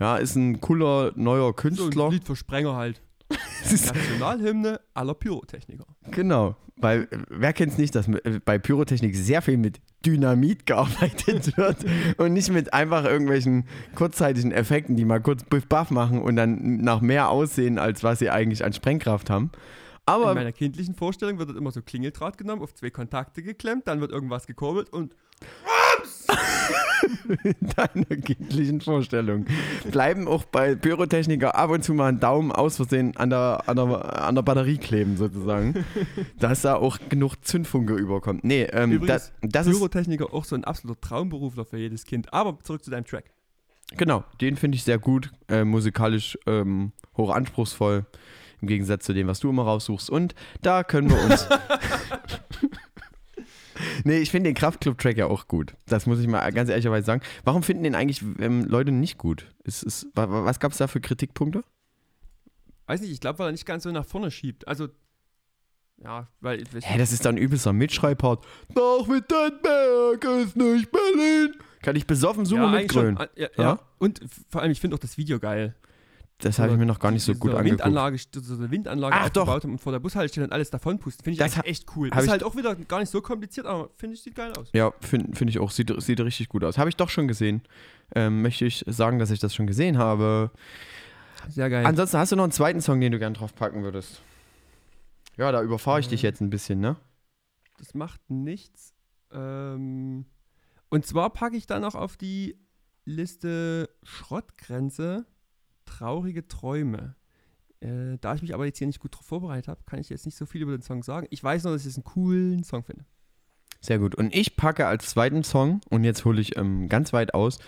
Ja, ist ein cooler neuer So Künstler. ein Lied für Sprenger halt. Nationalhymne aller Pyrotechniker. Genau, weil äh, wer kennt es nicht, dass äh, bei Pyrotechnik sehr viel mit Dynamit gearbeitet wird und nicht mit einfach irgendwelchen kurzzeitigen Effekten, die mal kurz Buff machen und dann nach mehr aussehen, als was sie eigentlich an Sprengkraft haben. In Aber meiner kindlichen Vorstellung wird dort immer so Klingeldraht genommen, auf zwei Kontakte geklemmt, dann wird irgendwas gekurbelt und in deiner kindlichen Vorstellung bleiben auch bei Pyrotechniker ab und zu mal ein Daumen aus Versehen an der, an der, an der Batterie kleben sozusagen, dass da auch genug Zündfunke überkommt. Nee, ähm, Übrigens, das, das ist Pyrotechniker auch so ein absoluter Traumberufler für jedes Kind. Aber zurück zu deinem Track. Genau, den finde ich sehr gut, äh, musikalisch ähm, hoch anspruchsvoll, im Gegensatz zu dem, was du immer raussuchst. Und da können wir uns. nee, ich finde den Kraftclub-Track ja auch gut. Das muss ich mal ganz ehrlicherweise sagen. Warum finden den eigentlich ähm, Leute nicht gut? Ist, ist, wa- wa- was gab es da für Kritikpunkte? Weiß nicht, ich glaube, weil er nicht ganz so nach vorne schiebt. Also, ja, weil. Hä, das ist doch ein übelster Mitschreibpart. Nach Wittenberg ist nicht Berlin. Kann ich besoffen super ja, mitgrölen. Ah, Ja, Ja? ja. Und vor allem, ich finde auch das Video geil. Das habe ich mir noch gar nicht so gut angeguckt. Windanlage, so eine Windanlage Ach, doch. aufgebaut haben und vor der Bushaltestelle und alles davon pusten. Finde ich Das echt cool. hab Ist halt auch wieder gar nicht so kompliziert, aber finde ich, sieht geil aus. Ja, finde find ich auch. Sieht, sieht richtig gut aus. Habe ich doch schon gesehen. Ähm, möchte ich sagen, dass ich das schon gesehen habe. Sehr geil. Ansonsten hast du noch einen zweiten Song, den du gern drauf packen würdest. Ja, da überfahre ich dich Äh. jetzt ein bisschen, ne? Das macht nichts. Ähm, und zwar packe ich dann noch auf die Liste Schrottgrenze Traurige Träume. Äh, da ich mich aber jetzt hier nicht gut vorbereitet habe, kann ich jetzt nicht so viel über den Song sagen. Ich weiß nur, dass ich es einen coolen Song finde. Sehr gut. Und ich packe als zweiten Song, und jetzt hole ich ähm, ganz weit aus,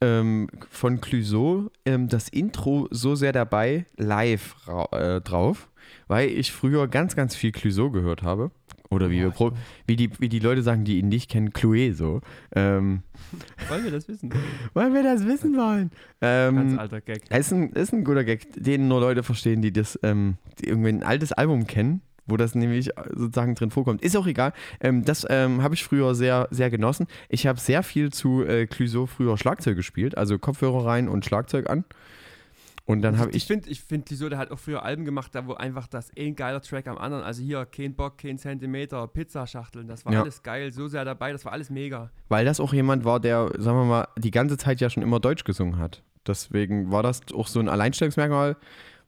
ähm, von Clouseau ähm, das Intro so sehr dabei live äh, drauf, weil ich früher ganz, ganz viel Clouseau gehört habe. Oder wie, wir pro, wie, die, wie die Leute sagen, die ihn nicht kennen, Chloé so. Ähm, Wollen wir das wissen? weil wir das wissen wollen. Ähm, Ganz alter Gag. Ist ein, ist ein guter Gag, den nur Leute verstehen, die das, ähm, die irgendwie ein altes Album kennen, wo das nämlich sozusagen drin vorkommt. Ist auch egal. Ähm, das ähm, habe ich früher sehr, sehr genossen. Ich habe sehr viel zu äh, Clouseau früher Schlagzeug gespielt, also Kopfhörer rein und Schlagzeug an. Und dann habe ich ich. finde, ich find, der hat auch früher Alben gemacht, da wo einfach das ein geiler Track am anderen, also hier kein Bock, kein Zentimeter, Pizzaschachteln, das war Ja. alles geil, so sehr dabei, das war alles mega. Weil das auch jemand war, der, sagen wir mal, die ganze Zeit ja schon immer Deutsch gesungen hat. Deswegen war das auch so ein Alleinstellungsmerkmal,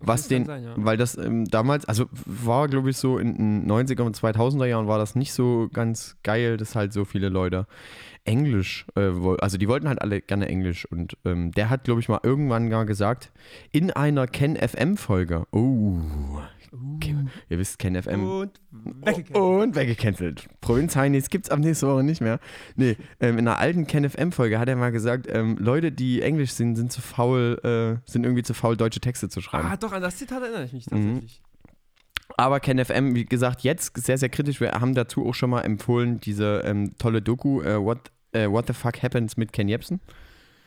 was den, sein, ja. weil das ähm, damals, also war glaube ich so in den 90er und 2000er Jahren war das nicht so ganz geil, dass halt so viele Leute Englisch, äh, also die wollten halt alle gerne Englisch und ähm, der hat glaube ich mal irgendwann gar gesagt, in einer Ken FM Folge, oh, okay, ihr wisst Ken FM, Und weggekämpft. und weggecancelt. Provinz Heinis gibt's ab nächste Woche nicht mehr. Nee, ähm, in einer alten KenFM-Folge hat er mal gesagt, ähm, Leute, die Englisch sind, sind zu faul, äh, sind irgendwie zu faul, deutsche Texte zu schreiben. Ah, doch, an das Zitat erinnere ich mich Mhm. tatsächlich. Aber KenFM, wie gesagt, jetzt sehr, sehr kritisch. Wir haben dazu auch schon mal empfohlen, diese ähm, tolle Doku, äh, What, äh, What the Fuck Happens mit Ken Jebsen.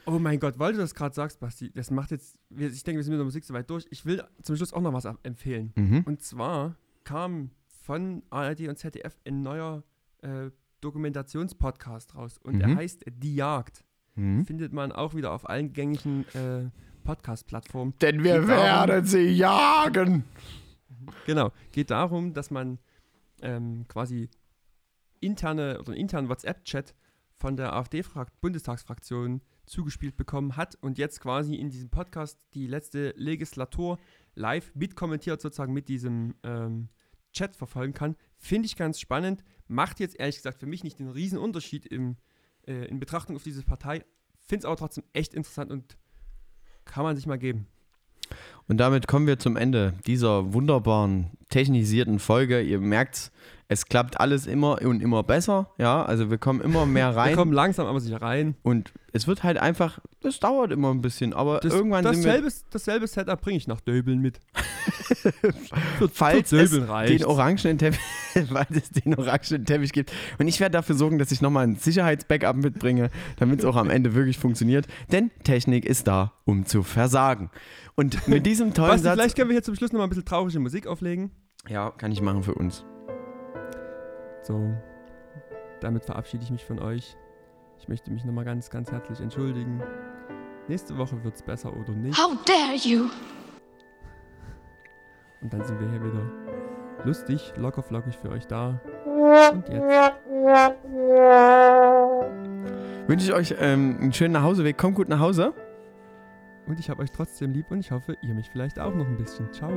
Oh mein Gott, weil du das gerade sagst, Basti, das macht jetzt, ich denke, wir sind mit der Musik soweit durch. Ich will zum Schluss auch noch was empfehlen. Mhm. Und zwar kam von ARD und ZDF ein neuer äh, Dokumentationspodcast raus und der Mhm. heißt Die Jagd. Mhm. Findet man auch wieder auf allen gängigen äh, Podcast-Plattformen. Denn wir Geht darum- werden sie jagen. Genau, geht darum, dass man ähm, quasi interne oder einen internen WhatsApp-Chat von der AfD-Bundestagsfraktion zugespielt bekommen hat und jetzt quasi in diesem Podcast die letzte Legislatur live mitkommentiert sozusagen mit diesem ähm, Chat verfolgen kann. Finde ich ganz spannend. Macht jetzt ehrlich gesagt für mich nicht den riesen Unterschied im, äh, in Betrachtung auf diese Partei. Finde es aber trotzdem echt interessant und kann man sich mal geben. Und damit kommen wir zum Ende dieser wunderbaren technisierten Folge. Ihr merkt, es klappt alles immer und immer besser. Ja, also wir kommen immer mehr Wir rein. kommen langsam aber sicher rein. Und es wird halt einfach, das dauert immer ein bisschen, aber Das, irgendwann sind wir, dasselbe, Setup bringe ich nach Döbeln mit. für, falls für es reicht. den orangenen Teppich, falls es den orangenen Teppich gibt. Und ich werde dafür sorgen, dass ich nochmal ein Sicherheitsbackup mitbringe, damit es auch am Ende wirklich funktioniert. Denn Technik ist da, um zu versagen. Und mit diesem tollen Basti, Satz. vielleicht können wir hier zum Schluss noch mal ein bisschen traurige Musik auflegen. Ja, kann ich machen für uns. So, damit verabschiede ich mich von euch. Ich möchte mich nochmal ganz, ganz herzlich entschuldigen. Nächste Woche wird es besser oder nicht. How dare you? Und dann sind wir hier wieder lustig, locker flockig für euch da. Und jetzt. Wünsche ich euch ähm, einen schönen Nachhauseweg. Kommt gut nach Hause. Und ich habe euch trotzdem lieb und ich hoffe, ihr mich vielleicht auch noch ein bisschen. Ciao.